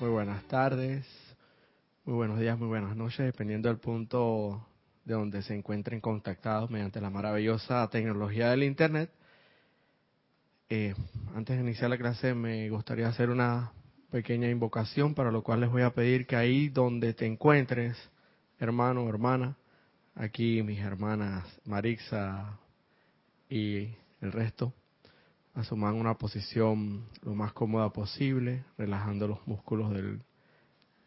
muy buenas tardes, muy buenos días, muy buenas noches, dependiendo del punto de donde se encuentren contactados mediante la maravillosa tecnología del Internet. Eh, antes de iniciar la clase me gustaría hacer una pequeña invocación, para lo cual les voy a pedir que ahí donde te encuentres, hermano o hermana, aquí mis hermanas Marixa y el resto, asuman una posición lo más cómoda posible, relajando los músculos del,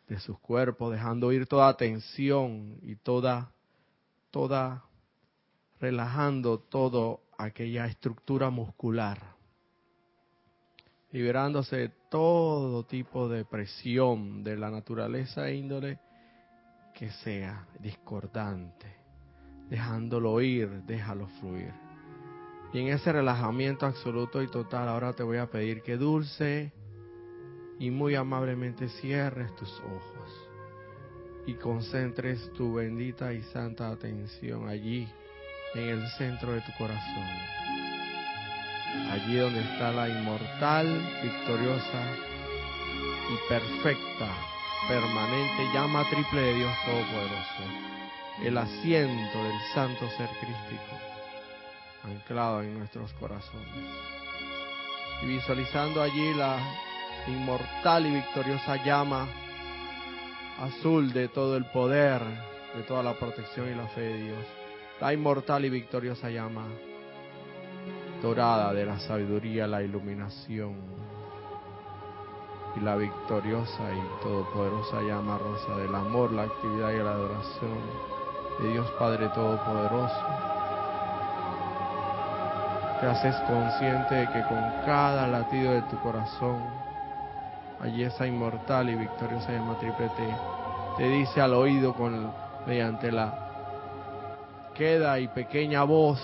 de sus cuerpos, dejando ir toda tensión y toda, toda, relajando todo aquella estructura muscular, liberándose de todo tipo de presión de la naturaleza e índole que sea discordante, dejándolo ir, déjalo fluir. Y en ese relajamiento absoluto y total, ahora te voy a pedir que dulce y muy amablemente cierres tus ojos y concentres tu bendita y santa atención allí, en el centro de tu corazón. Allí donde está la inmortal, victoriosa y perfecta, permanente llama triple de Dios Todopoderoso, el asiento del santo ser crístico anclado en nuestros corazones. Y visualizando allí la inmortal y victoriosa llama azul de todo el poder, de toda la protección y la fe de Dios. La inmortal y victoriosa llama dorada de la sabiduría, la iluminación. Y la victoriosa y todopoderosa llama rosa del amor, la actividad y la adoración de Dios Padre Todopoderoso te haces consciente de que con cada latido de tu corazón, allí esa inmortal y victoriosa llama triple te, dice al oído con mediante la queda y pequeña voz,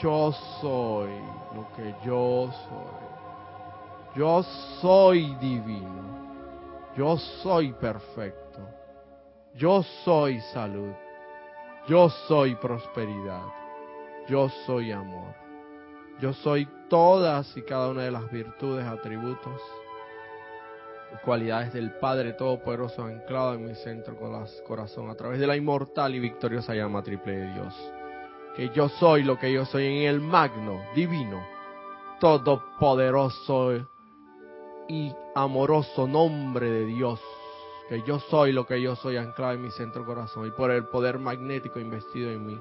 yo soy lo que yo soy. Yo soy divino. Yo soy perfecto. Yo soy salud. Yo soy prosperidad. Yo soy amor. Yo soy todas y cada una de las virtudes, atributos, cualidades del Padre Todopoderoso anclado en mi centro corazón a través de la inmortal y victoriosa llama triple de Dios. Que yo soy lo que yo soy en el magno, divino, todopoderoso y amoroso nombre de Dios. Que yo soy lo que yo soy anclado en mi centro corazón y por el poder magnético investido en mí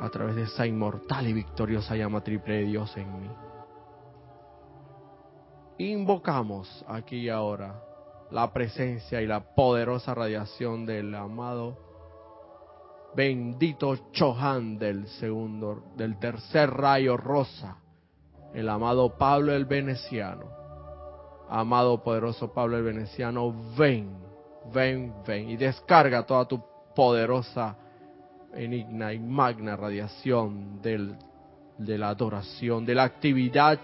a través de esa inmortal y victoriosa llama triple de Dios en mí. Invocamos aquí y ahora la presencia y la poderosa radiación del amado bendito Chohan del segundo, del tercer rayo rosa, el amado Pablo el Veneciano. Amado poderoso Pablo el Veneciano, ven, ven, ven y descarga toda tu poderosa enigna y magna radiación del, de la adoración, de la actividad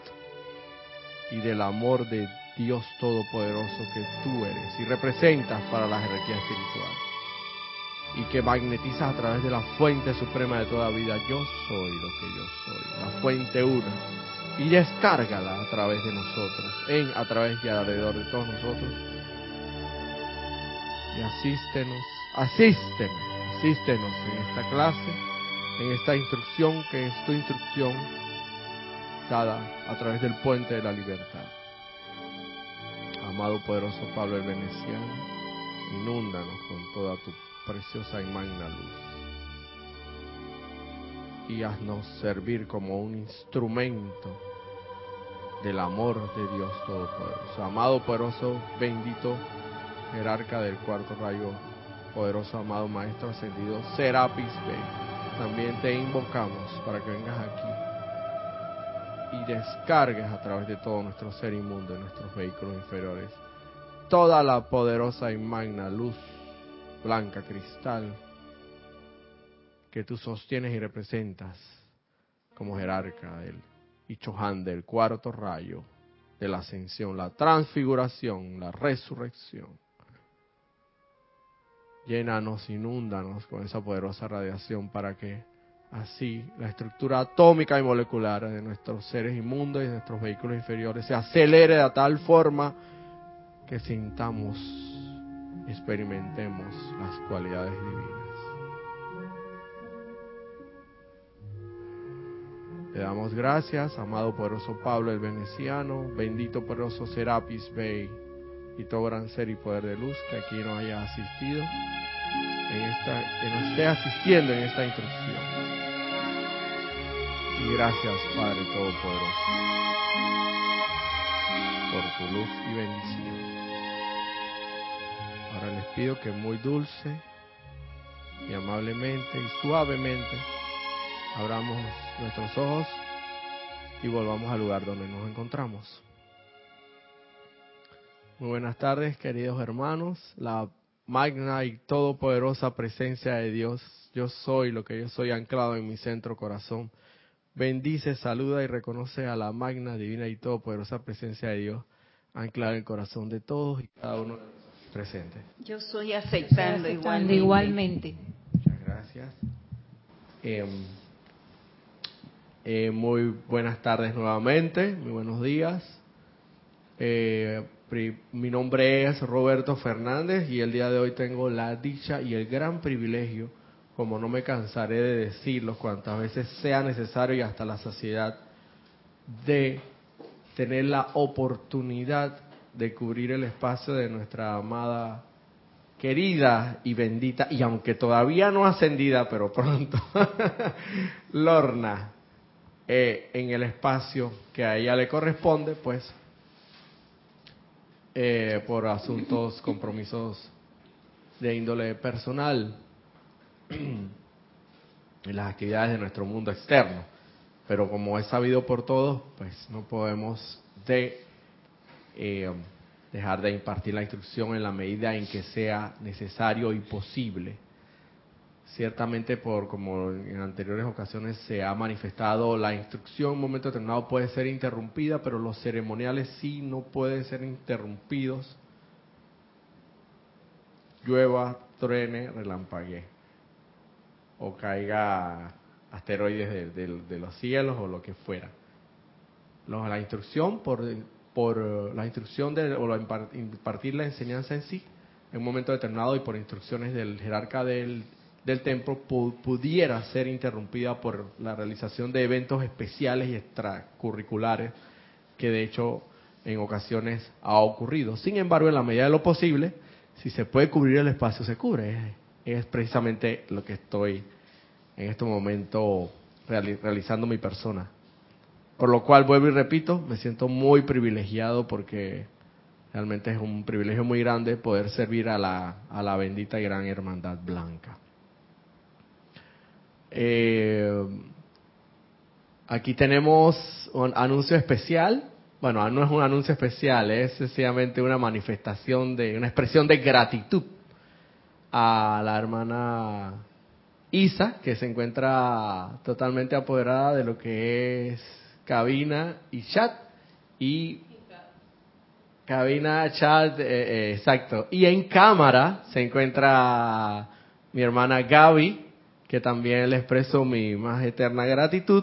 y del amor de Dios Todopoderoso que tú eres y representas para la jerarquía espiritual. Y que magnetizas a través de la fuente suprema de toda vida. Yo soy lo que yo soy, la fuente una. Y descárgala a través de nosotros, en, a través y alrededor de todos nosotros. Y asístenos, asístenos Asístenos en esta clase, en esta instrucción que es tu instrucción dada a través del puente de la libertad. Amado poderoso Pablo el Veneciano, inúndanos con toda tu preciosa y magna luz. Y haznos servir como un instrumento del amor de Dios Todopoderoso. Amado poderoso, bendito jerarca del cuarto rayo poderoso amado Maestro Ascendido Serapis Bey. También te invocamos para que vengas aquí y descargues a través de todo nuestro ser inmundo, en nuestros vehículos inferiores, toda la poderosa y magna luz blanca cristal que tú sostienes y representas como jerarca del Ichohan del cuarto rayo de la ascensión, la transfiguración, la resurrección llénanos, inúndanos con esa poderosa radiación para que así la estructura atómica y molecular de nuestros seres inmundos y de nuestros vehículos inferiores se acelere de tal forma que sintamos, experimentemos las cualidades divinas. Le damos gracias, amado poderoso Pablo el Veneciano, bendito poderoso Serapis Bey y todo gran ser y poder de luz que aquí nos haya asistido, en esta, que nos esté asistiendo en esta instrucción. Y gracias, Padre Todopoderoso, por tu luz y bendición. Ahora les pido que muy dulce y amablemente y suavemente abramos nuestros ojos y volvamos al lugar donde nos encontramos. Muy buenas tardes, queridos hermanos. La magna y todopoderosa presencia de Dios, yo soy lo que yo soy anclado en mi centro corazón. Bendice, saluda y reconoce a la magna, divina y todopoderosa presencia de Dios anclada en el corazón de todos y cada uno presentes. Yo soy aceptando, igualmente. igualmente. Muchas gracias. Eh, eh, muy buenas tardes nuevamente, muy buenos días. Eh, mi nombre es Roberto Fernández y el día de hoy tengo la dicha y el gran privilegio, como no me cansaré de decirlo cuantas veces sea necesario y hasta la saciedad, de tener la oportunidad de cubrir el espacio de nuestra amada, querida y bendita, y aunque todavía no ascendida, pero pronto, Lorna, eh, en el espacio que a ella le corresponde, pues, eh, por asuntos, compromisos de índole personal en las actividades de nuestro mundo externo. Pero como es sabido por todos, pues no podemos de, eh, dejar de impartir la instrucción en la medida en que sea necesario y posible ciertamente por como en anteriores ocasiones se ha manifestado la instrucción en un momento determinado puede ser interrumpida pero los ceremoniales sí no pueden ser interrumpidos. Llueva truene relampaguee o caiga asteroides de, los cielos o lo que fuera. La instrucción por por la instrucción de o impartir la enseñanza en sí en un momento determinado y por instrucciones del jerarca del del templo pudiera ser interrumpida por la realización de eventos especiales y extracurriculares que de hecho en ocasiones ha ocurrido. Sin embargo, en la medida de lo posible, si se puede cubrir el espacio, se cubre. Es, precisamente lo que estoy en este momento realizando mi persona. Por lo cual, vuelvo y repito, me siento muy privilegiado porque realmente es un privilegio muy grande poder servir a la, a la bendita y gran hermandad blanca. Eh, aquí tenemos un anuncio especial. Bueno, no es un anuncio especial, es sencillamente una manifestación de, una expresión de gratitud a la hermana Isa, que se encuentra totalmente apoderada de lo que es cabina y chat. Y cabina, chat, eh, eh, exacto. Y en cámara se encuentra mi hermana Gaby, que también le expreso mi más eterna gratitud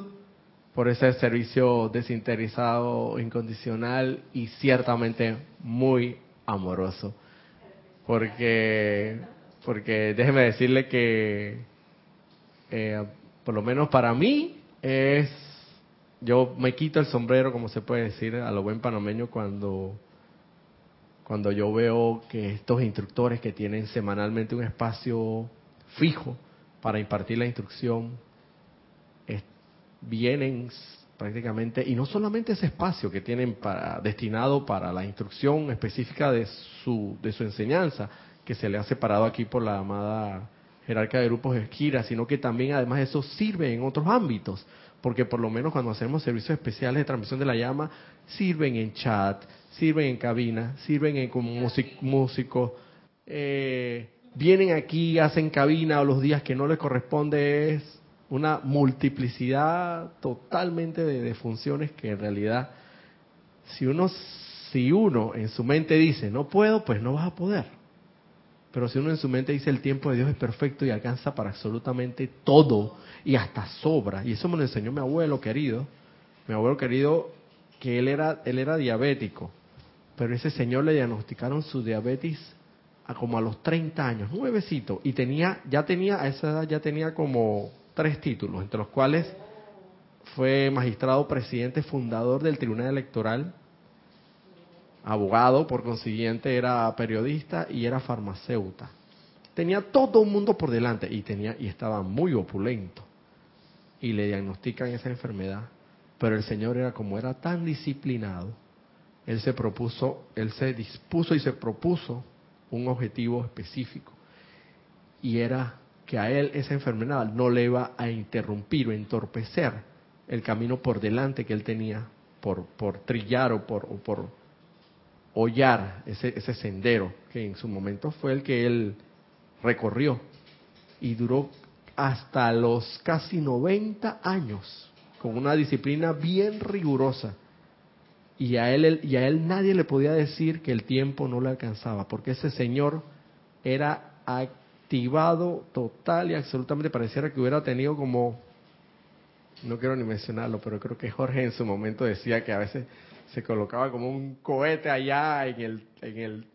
por ese servicio desinteresado, incondicional y ciertamente muy amoroso. Porque, porque déjeme decirle que, eh, por lo menos para mí, es, yo me quito el sombrero, como se puede decir, a lo buen panameño cuando, cuando yo veo que estos instructores que tienen semanalmente un espacio fijo, para impartir la instrucción vienen prácticamente, y no solamente ese espacio que tienen para, destinado para la instrucción específica de su, de su enseñanza, que se le ha separado aquí por la amada jerarca de grupos Esquira, sino que también además eso sirve en otros ámbitos, porque por lo menos cuando hacemos servicios especiales de transmisión de la llama, sirven en chat, sirven en cabina, sirven en como músicos, eh, vienen aquí, hacen cabina o los días que no les corresponde, es una multiplicidad totalmente de, funciones que en realidad, si uno, si uno en su mente dice, no puedo, pues no vas a poder. Pero si uno en su mente dice, el tiempo de Dios es perfecto y alcanza para absolutamente todo y hasta sobra, y eso me lo enseñó mi abuelo querido, mi abuelo querido, que él era, él era diabético, pero ese señor le diagnosticaron su diabetes a como a los 30 años, nuevecito, y tenía, ya tenía, a esa edad ya tenía como tres títulos, entre los cuales fue magistrado presidente fundador del Tribunal Electoral, abogado, por consiguiente era periodista y era farmacéuta. Tenía todo un mundo por delante y tenía y estaba muy opulento. Y le diagnostican esa enfermedad, pero el señor era como era tan disciplinado, él se propuso, él se dispuso y se propuso un objetivo específico. Y era que a él esa enfermedad no le iba a interrumpir o entorpecer el camino por delante que él tenía por, por trillar o por, o por hollar ese, ese sendero que en su momento fue el que él recorrió y duró hasta los casi 90 años con una disciplina bien rigurosa y a él y a él nadie le podía decir que el tiempo no le alcanzaba porque ese señor era activado total y absolutamente. Pareciera que hubiera tenido como no quiero ni mencionarlo pero creo que Jorge en su momento decía que a veces se colocaba como un cohete allá en el en el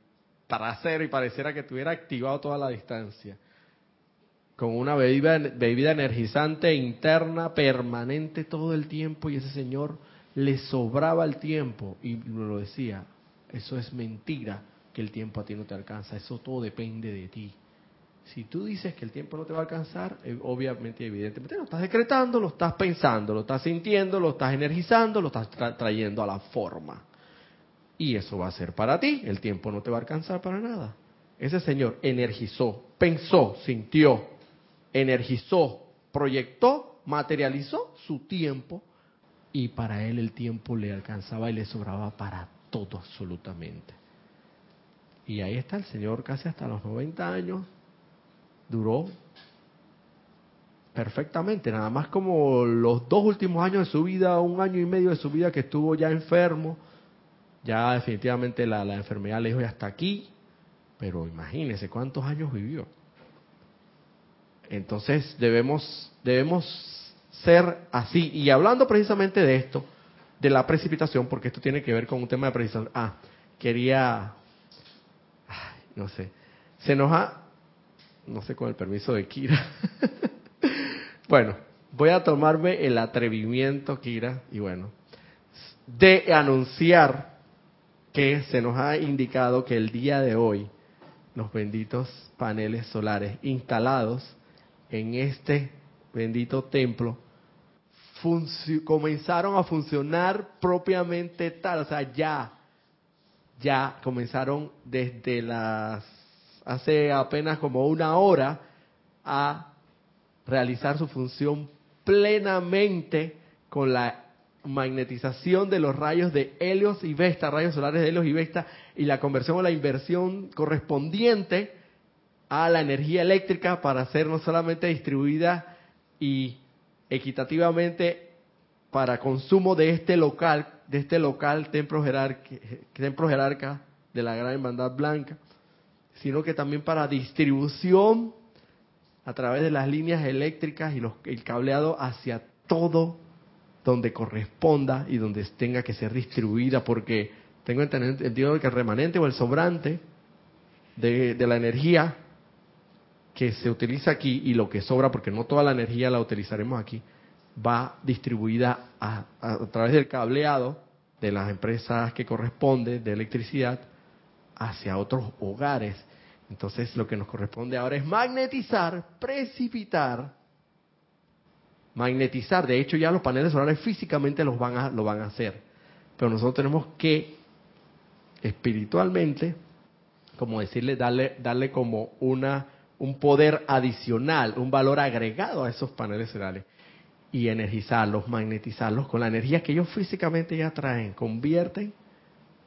trasero y pareciera que tuviera activado toda la distancia con una bebida, bebida energizante interna permanente todo el tiempo y ese señor le sobraba el tiempo y lo decía, eso es mentira que el tiempo a ti no te alcanza, eso todo depende de ti. Si tú dices que el tiempo no te va a alcanzar, eh, obviamente, evidentemente, lo estás decretando, lo estás pensando, lo estás sintiendo, lo estás energizando, lo estás trayendo a la forma. Y eso va a ser para ti, el tiempo no te va a alcanzar para nada. Ese señor energizó, pensó, sintió, energizó, proyectó, materializó su tiempo y para él el tiempo le alcanzaba y le sobraba para todo absolutamente. Y ahí está el Señor casi hasta los 90 años, duró perfectamente, nada más como los dos últimos años de su vida, un año y medio de su vida que estuvo ya enfermo, ya definitivamente la, la enfermedad le dijo ya hasta aquí, pero imagínese cuántos años vivió. Entonces debemos, debemos ser así. Y hablando precisamente de esto, de la precipitación, porque esto tiene que ver con un tema de precipitación. Ah, quería, no sé, se nos ha, no sé con el permiso de Kira. bueno, voy a tomarme el atrevimiento, Kira, y bueno, de anunciar que se nos ha indicado que el día de hoy los benditos paneles solares instalados en este bendito templo comenzaron a funcionar propiamente tal, o sea, ya, ya comenzaron desde las, hace apenas como una hora a realizar su función plenamente con la magnetización de los rayos de Helios y Vesta, rayos solares de Helios y Vesta, y la conversión o la inversión correspondiente a la energía eléctrica para ser no solamente distribuida y equitativamente para consumo de este local, de este local templo, templo jerarca de la Gran Hermandad Blanca, sino que también para distribución a través de las líneas eléctricas y los, el cableado hacia todo donde corresponda y donde tenga que ser distribuida, porque tengo entendido que el remanente o el sobrante de la energía que se utiliza aquí y lo que sobra, porque no toda la energía la utilizaremos aquí, va distribuida a, través del cableado de las empresas que corresponde de electricidad hacia otros hogares. Entonces lo que nos corresponde ahora es magnetizar, precipitar, magnetizar. De hecho ya los paneles solares físicamente los van a, lo van a hacer. Pero nosotros tenemos que espiritualmente, como decirle, darle, darle como una un poder adicional, un valor agregado a esos paneles solares y energizarlos, magnetizarlos con la energía que ellos físicamente ya traen, convierten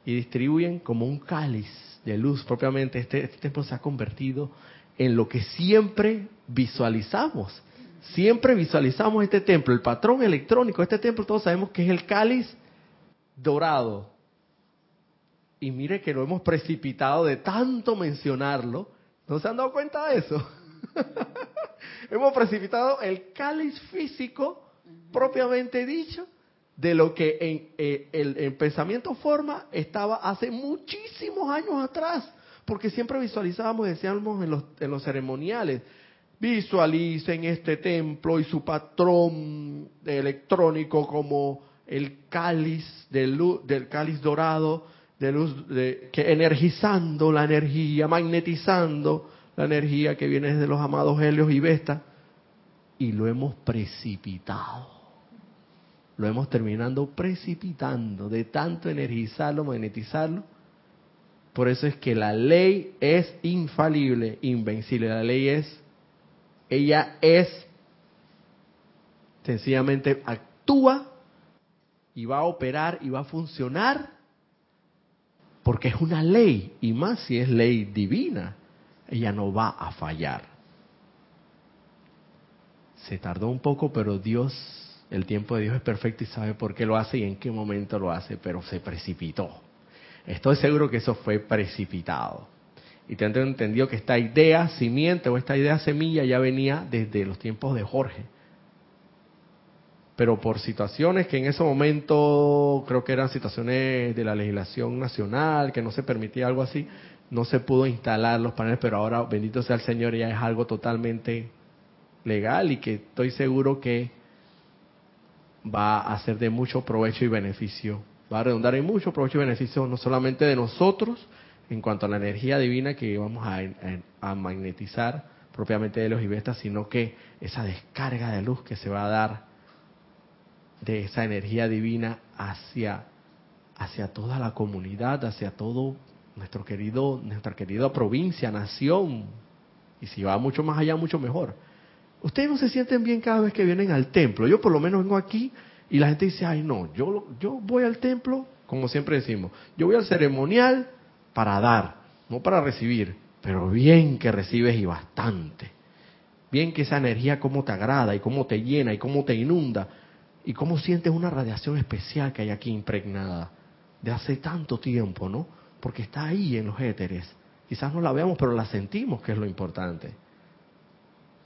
y distribuyen como un cáliz de luz propiamente. Este, este templo se ha convertido en lo que siempre visualizamos. Siempre visualizamos este templo, el patrón electrónico este templo, todos sabemos que es el cáliz dorado. Y mire que lo hemos precipitado de tanto mencionarlo, ¿No se han dado cuenta de eso? Hemos precipitado el cáliz físico, propiamente dicho, de lo que en, eh, el, pensamiento forma estaba hace muchísimos años atrás, porque siempre visualizábamos, decíamos en los, en los ceremoniales, visualicen este templo y su patrón electrónico como el cáliz de luz, del cáliz dorado de luz de, que energizando la energía, magnetizando la energía que viene desde los amados Helios y Vesta y lo hemos precipitado lo hemos terminando precipitando de tanto energizarlo, magnetizarlo. Por eso es que la ley es infalible, invencible. La ley es, ella es, sencillamente actúa y va a operar y va a funcionar porque es una ley y más si es ley divina, ella no va a fallar. Se tardó un poco, pero Dios el tiempo de Dios es perfecto y sabe por qué lo hace y en qué momento lo hace, pero se precipitó. Estoy seguro que eso fue precipitado. Y tengo entendido que esta idea simiente o esta idea semilla ya venía desde los tiempos de Jorge. Pero por situaciones que en ese momento creo que eran situaciones de la legislación nacional, que no se permitía algo así, no se pudo instalar los paneles, pero ahora, bendito sea el Señor, ya es algo totalmente legal y que estoy seguro que va a ser de mucho provecho y beneficio. Va a redundar en mucho provecho y beneficio no solamente de nosotros en cuanto a la energía divina que vamos a, magnetizar propiamente de los ibestas, sino que esa descarga de luz que se va a dar de esa energía divina hacia, hacia toda la comunidad, hacia todo nuestro querido, nuestra querida provincia, nación. Y si va mucho más allá, mucho mejor. Ustedes no se sienten bien cada vez que vienen al templo. Yo por lo menos vengo aquí y la gente dice, ay no, yo, yo voy al templo, como siempre decimos, yo voy al ceremonial para dar, no para recibir, pero bien que recibes y bastante. Bien que esa energía cómo te agrada y cómo te llena y cómo te inunda y cómo sientes una radiación especial que hay aquí impregnada de hace tanto tiempo, ¿no? Porque está ahí en los éteres. Quizás no la veamos, pero la sentimos, que es lo importante.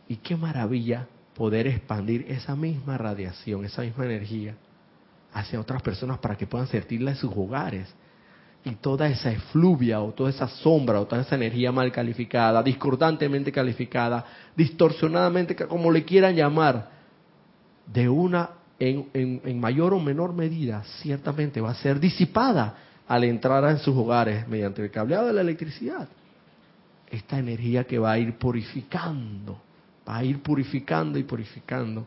Y qué maravilla poder expandir esa misma radiación, esa misma energía hacia otras personas para que puedan sentirla en sus hogares. Y toda esa efluvia o toda esa sombra o toda esa energía mal calificada, discordantemente calificada, distorsionadamente, como le quieran llamar, de una en, mayor o menor medida, ciertamente va a ser disipada al entrar en sus hogares mediante el cableado de la electricidad. Esta energía que va a ir purificando a ir purificando y purificando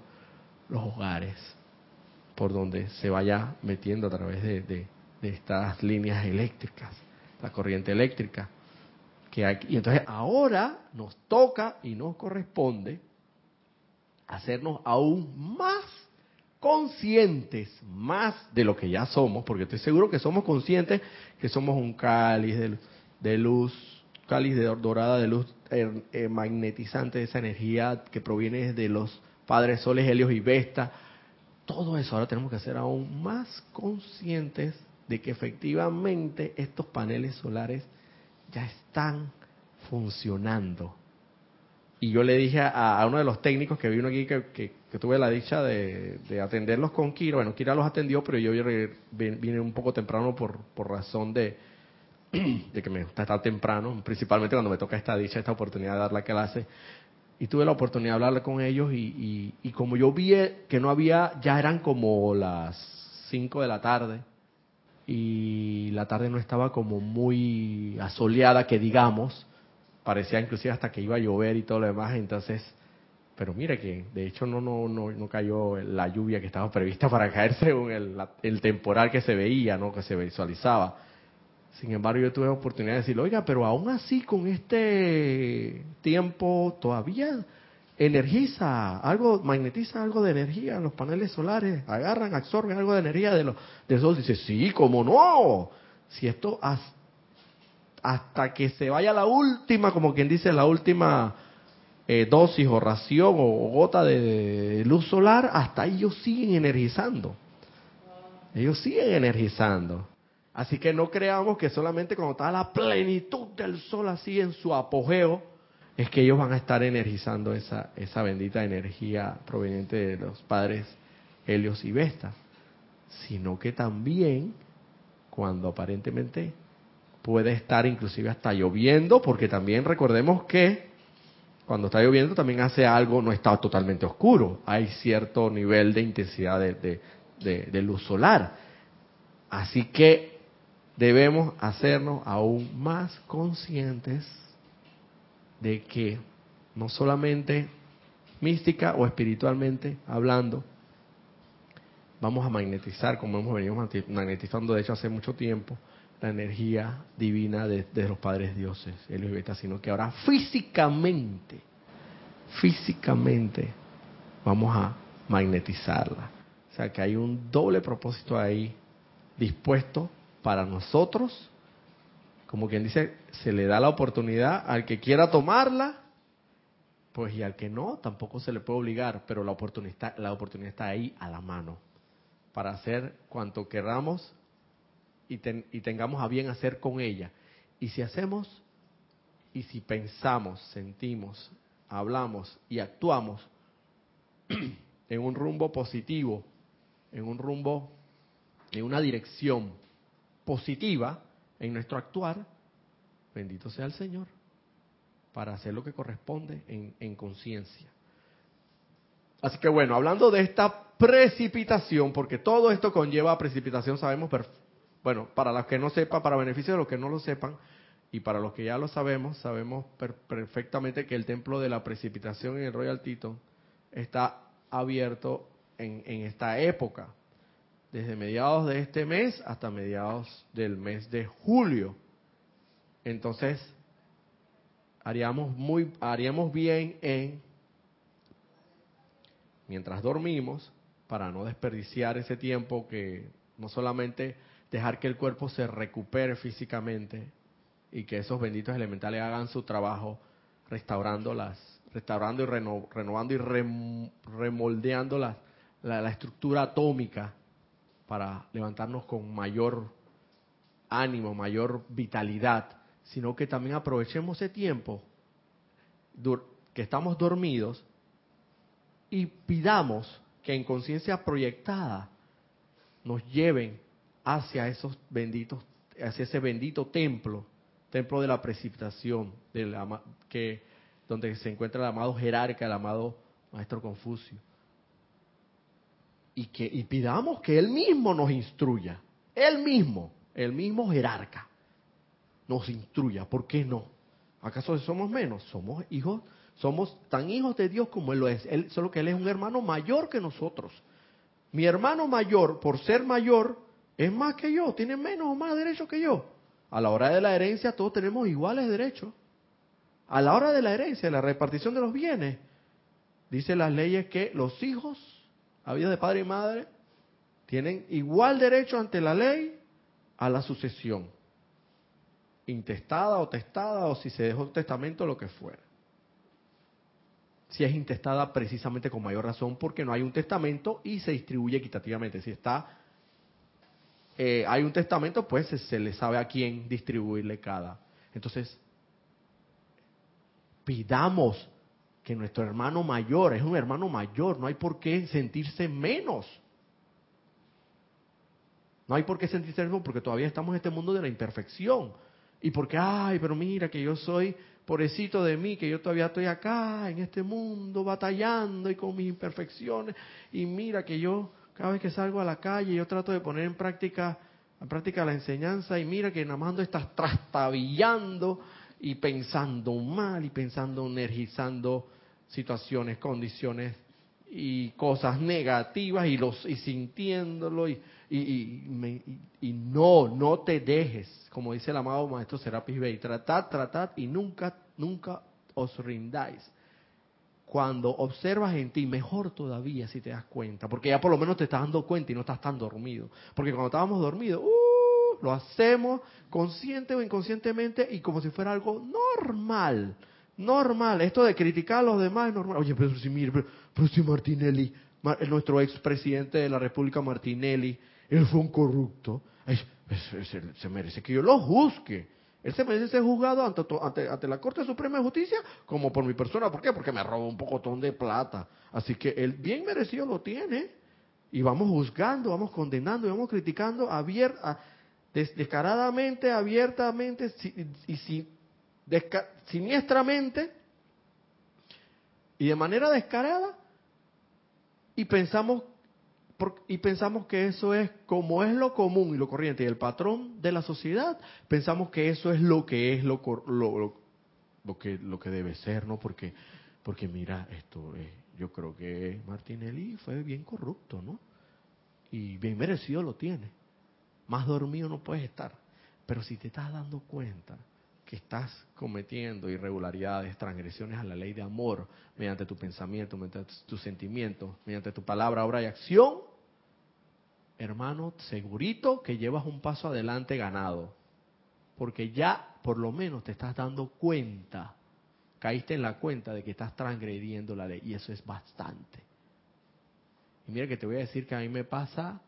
los hogares por donde se vaya metiendo a través de, estas líneas eléctricas, la corriente eléctrica. Que hay, y entonces ahora nos toca y nos corresponde hacernos aún más conscientes, más de lo que ya somos, porque estoy seguro que somos conscientes que somos un cáliz de, de luz, cáliz de dorada de luz Er, eh, magnetizante de esa energía que proviene de los padres soles, helios y Vesta. Todo eso ahora tenemos que ser aún más conscientes de que efectivamente estos paneles solares ya están funcionando. Y yo le dije a, uno de los técnicos que vino aquí, que, tuve la dicha de, atenderlos con Kira, bueno, Kira los atendió, pero yo vine un poco temprano por, razón de, de que me gusta estar temprano, principalmente cuando me toca esta dicha, esta oportunidad de dar la clase. Y tuve la oportunidad de hablar con ellos y, y, como yo vi que no había, ya eran como las 5 de la tarde y la tarde no estaba como muy asoleada, que digamos, parecía inclusive hasta que iba a llover y todo lo demás, entonces, pero mire que de hecho no, no, no, no cayó la lluvia que estaba prevista para caer según el, el temporal que se veía, ¿no? que se visualizaba. Sin embargo, yo tuve la oportunidad de decir, oiga, pero aún así con este tiempo todavía energiza algo, magnetiza algo de energía en los paneles solares, agarran, absorben algo de energía de, los, de sol. Dice, sí, cómo no. Si esto hasta que se vaya la última, como quien dice, la última eh, dosis o ración o, gota de luz solar, hasta ellos siguen energizando. Ellos siguen energizando. Así que no creamos que solamente cuando está la plenitud del sol así en su apogeo, es que ellos van a estar energizando esa, esa bendita energía proveniente de los padres Helios y Vesta, sino que también cuando aparentemente puede estar inclusive hasta lloviendo, porque también recordemos que cuando está lloviendo también hace algo, no está totalmente oscuro, hay cierto nivel de intensidad de, luz solar. Así que debemos hacernos aún más conscientes de que no solamente mística o espiritualmente hablando, vamos a magnetizar, como hemos venido magnetizando de hecho hace mucho tiempo, la energía divina de, los padres dioses, el sino que ahora físicamente, físicamente vamos a magnetizarla. O sea que hay un doble propósito ahí dispuesto para nosotros, como quien dice, se le da la oportunidad al que quiera tomarla, pues y al que no, tampoco se le puede obligar, pero la oportunidad, la oportunidad está ahí a la mano para hacer cuanto queramos y, tengamos a bien hacer con ella. Y si hacemos, y si pensamos, sentimos, hablamos y actuamos en un rumbo positivo, en un rumbo, en una dirección positiva en nuestro actuar, bendito sea el Señor, para hacer lo que corresponde en, en conciencia. Así que bueno, hablando de esta precipitación, porque todo esto conlleva precipitación, sabemos perfectamente bueno, para los que no sepan, para beneficio de los que no lo sepan, y para los que ya lo sabemos, sabemos perfectamente que el templo de la precipitación en el Royal Tito está abierto en, en esta época, desde mediados de este mes hasta mediados del mes de julio. Entonces, haríamos, muy, haríamos bien en, mientras dormimos, para no desperdiciar ese tiempo que no solamente dejar que el cuerpo se recupere físicamente y que esos benditos elementales hagan su trabajo restaurando las restaurando y renovando y remoldeando la, la, estructura atómica para levantarnos con mayor ánimo, mayor vitalidad, sino que también aprovechemos ese tiempo que estamos dormidos y pidamos que en conciencia proyectada nos lleven hacia esos benditos, hacia ese bendito templo, templo de la precipitación, que, donde se encuentra el amado jerarca, el amado maestro Confucio. Y que y pidamos que él mismo nos instruya, él mismo, el mismo jerarca, nos instruya. ¿Por qué no? ¿Acaso somos menos? Somos hijos, somos tan hijos de Dios como él lo es. Él, solo que él es un hermano mayor que nosotros. Mi hermano mayor, por ser mayor, es más que yo, tiene menos o más derechos que yo. A la hora de la herencia todos tenemos iguales derechos. A la hora de la herencia, la repartición de los bienes, dice las leyes que los hijos, habidos de padre y madre, tienen igual derecho ante la ley a la sucesión. Intestada o testada, o si se dejó testamento, lo que fuera. Si es intestada precisamente con mayor razón porque no hay un testamento y se distribuye equitativamente. Si está eh, hay un testamento, pues se, le sabe a quién distribuirle cada. Entonces, pidamos que nuestro hermano mayor, es un hermano mayor, no hay por qué sentirse menos. No hay por qué sentirse menos porque todavía estamos en este mundo de la imperfección. Y porque, ay, pero mira que yo soy pobrecito de mí, que yo todavía estoy acá en este mundo batallando y con mis imperfecciones. Y mira que yo cada vez que salgo a la calle yo trato de poner en práctica, en práctica la enseñanza y mira que nada más estás trastabillando y pensando mal y pensando, energizando situaciones, condiciones y cosas negativas y los y sintiéndolo y, y, y, no, no te dejes, como dice el amado maestro Serapis Bey, tratad, tratad y nunca, nunca os rindáis cuando observas en ti, mejor todavía si te das cuenta, porque ya por lo menos te estás dando cuenta y no estás tan dormido. Porque cuando estábamos dormidos, uh, lo hacemos consciente o inconscientemente y como si fuera algo normal. Normal. Esto de criticar a los demás es normal. Oye, pero si, mire, pero, si Martinelli, nuestro expresidente de la República Martinelli, él fue un corrupto, se merece que yo lo juzgue. Él se merece ser juzgado ante, la Corte Suprema de Justicia como por mi persona. ¿Por qué? Porque me robó un pocotón de plata. Así que él bien merecido lo tiene. Y vamos juzgando, vamos condenando, y vamos criticando abierta, descaradamente, abiertamente y si, siniestramente y de manera descarada y pensamos y pensamos que eso es como es lo común y lo corriente y el patrón de la sociedad, pensamos que eso es lo que es lo, lo, lo, que lo que debe ser, ¿no? Porque porque mira, esto es, yo creo que Martinelli fue bien corrupto, ¿no? Y bien merecido lo tiene. Más dormido no puedes estar. Pero si te estás dando cuenta estás cometiendo irregularidades, transgresiones a la ley de amor mediante tu pensamiento, mediante tus sentimientos, mediante tu palabra, obra y acción, hermano, segurito que llevas un paso adelante ganado. Porque ya por lo menos te estás dando cuenta, caíste en la cuenta de que estás transgrediendo la ley. Y eso es bastante. Y mira que te voy a decir que a mí me pasa,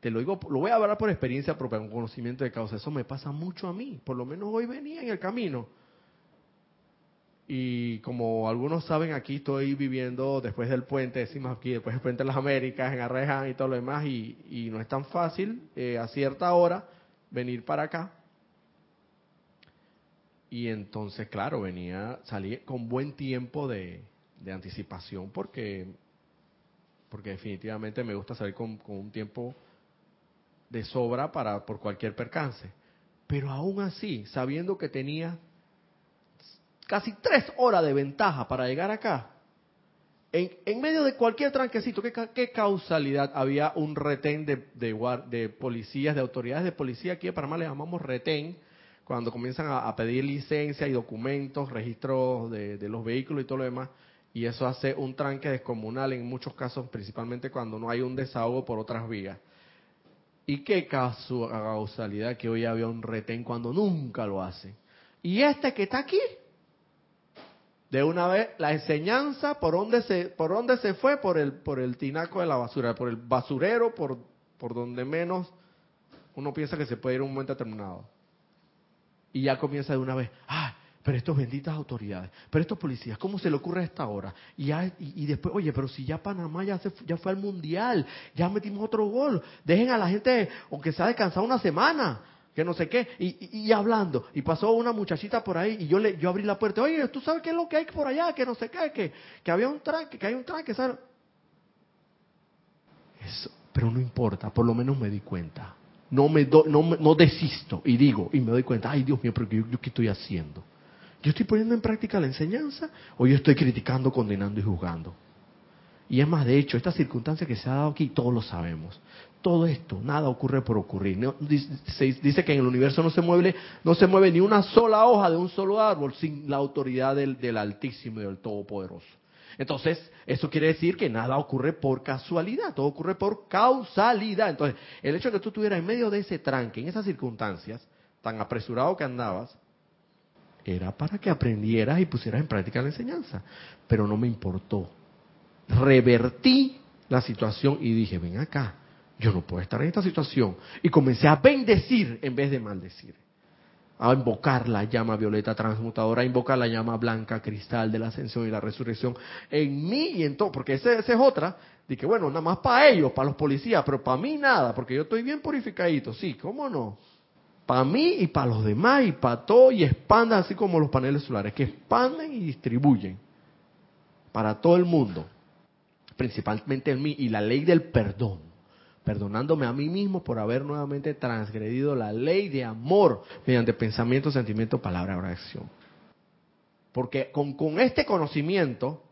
te lo digo, lo voy a hablar por experiencia propia, con conocimiento de causa. Eso me pasa mucho a mí. Por lo menos hoy venía en el camino. Y como algunos saben, aquí estoy viviendo después del puente, decimos aquí, después del puente de las Américas, en Arreján y todo lo demás, y, no es tan fácil eh, a cierta hora venir para acá. Y entonces, claro, venía, salí con buen tiempo de, anticipación porque, porque definitivamente me gusta salir con, con un tiempo de sobra para por cualquier percance. Pero aún así, sabiendo que tenía casi tres horas de ventaja para llegar acá. En, medio de cualquier tranquecito, ¿qué, causalidad había un retén de, de, policías, de autoridades de policía? Aquí en Panamá le llamamos retén, cuando comienzan a, pedir licencia y documentos, registros de, de, los vehículos y todo lo demás, y eso hace un tranque descomunal en muchos casos, principalmente cuando no hay un desahogo por otras vías. ¿Y qué causalidad que hoy había un retén cuando nunca lo hace? Y este que está aquí, de una vez la enseñanza por dónde se por dónde se fue por el por el tinaco de la basura por el basurero por por donde menos uno piensa que se puede ir un momento determinado. Y ya comienza de una vez. Ah pero estos benditas autoridades pero estos policías cómo se le ocurre a esta hora y y, después oye pero si ya Panamá ya se ya fue al mundial ya metimos otro gol dejen a la gente aunque se ha descansado una semana que no sé qué, y, hablando, y pasó una muchachita por ahí, y yo le, yo abrí la puerta, oye, ¿tú sabes qué es lo que hay por allá? Que no sé qué, que, que había un tranque, que hay un tranque, ¿sabes? Eso, pero no importa, por lo menos me di cuenta. No me do, no, no desisto y digo, y me doy cuenta, ay Dios mío, pero yo, yo qué estoy haciendo? ¿Yo estoy poniendo en práctica la enseñanza o yo estoy criticando, condenando y juzgando? Y es más, de hecho, esta circunstancia que se ha dado aquí, todos lo sabemos. Todo esto, nada ocurre por ocurrir. dice, que en el universo no se mueve, no se mueve ni una sola hoja de un solo árbol sin la autoridad del, del Altísimo y del Todopoderoso. Entonces, eso quiere decir que nada ocurre por casualidad, todo ocurre por causalidad. Entonces, el hecho de que tú estuvieras en medio de ese tranque, en esas circunstancias, tan apresurado que andabas, era para que aprendieras y pusieras en práctica la enseñanza. Pero no me importó revertí la situación y dije, ven acá, yo no puedo estar en esta situación. Y comencé a bendecir en vez de maldecir. A invocar la llama violeta transmutadora, a invocar la llama blanca cristal de la ascensión y la resurrección en mí y en todo, porque esa, es otra. Dije, bueno, nada más para ellos, para los policías, pero para mí nada, porque yo estoy bien purificadito. Sí, ¿cómo no? Para mí y para los demás y para todo y expandan así como los paneles solares, que expanden y distribuyen para todo el mundo principalmente en mí, y la ley del perdón, perdonándome a mí mismo por haber nuevamente transgredido la ley de amor mediante pensamiento, sentimiento, palabra, oración. Porque con, con este conocimiento,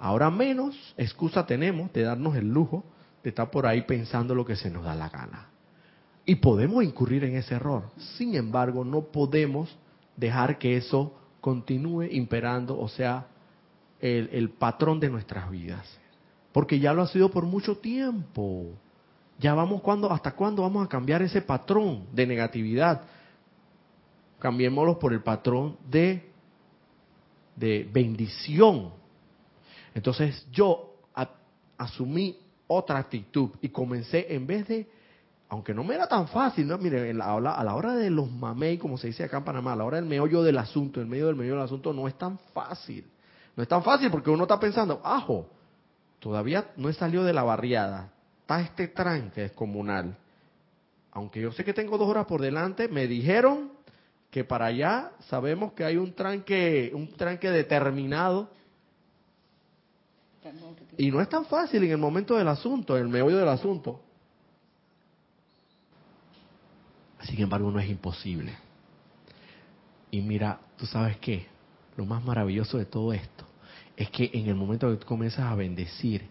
ahora menos excusa tenemos de darnos el lujo de estar por ahí pensando lo que se nos da la gana. Y podemos incurrir en ese error. Sin embargo, no podemos dejar que eso continúe imperando, o sea, el, patrón de nuestras vidas. Porque ya lo ha sido por mucho tiempo. Ya vamos cuando, hasta cuándo vamos a cambiar ese patrón de negatividad. Cambiémoslo por el patrón de, de bendición. Entonces yo asumí otra actitud y comencé en vez de, aunque no me era tan fácil, no, mire, a la, a la hora de los mamey, como se dice acá en Panamá, a la hora del meollo del asunto, el medio del meollo del asunto no es tan fácil. No es tan fácil porque uno está pensando, ajo, todavía no he salido de la barriada, está este tranque descomunal. Aunque yo sé que tengo dos horas por delante, me dijeron que para allá sabemos que hay un tranque, un tranque determinado. Y no es tan fácil en el momento del asunto, en el meollo del asunto. Sin embargo, no es imposible. Y mira, tú sabes qué, lo más maravilloso de todo esto es que en el momento que tú comienzas a bendecir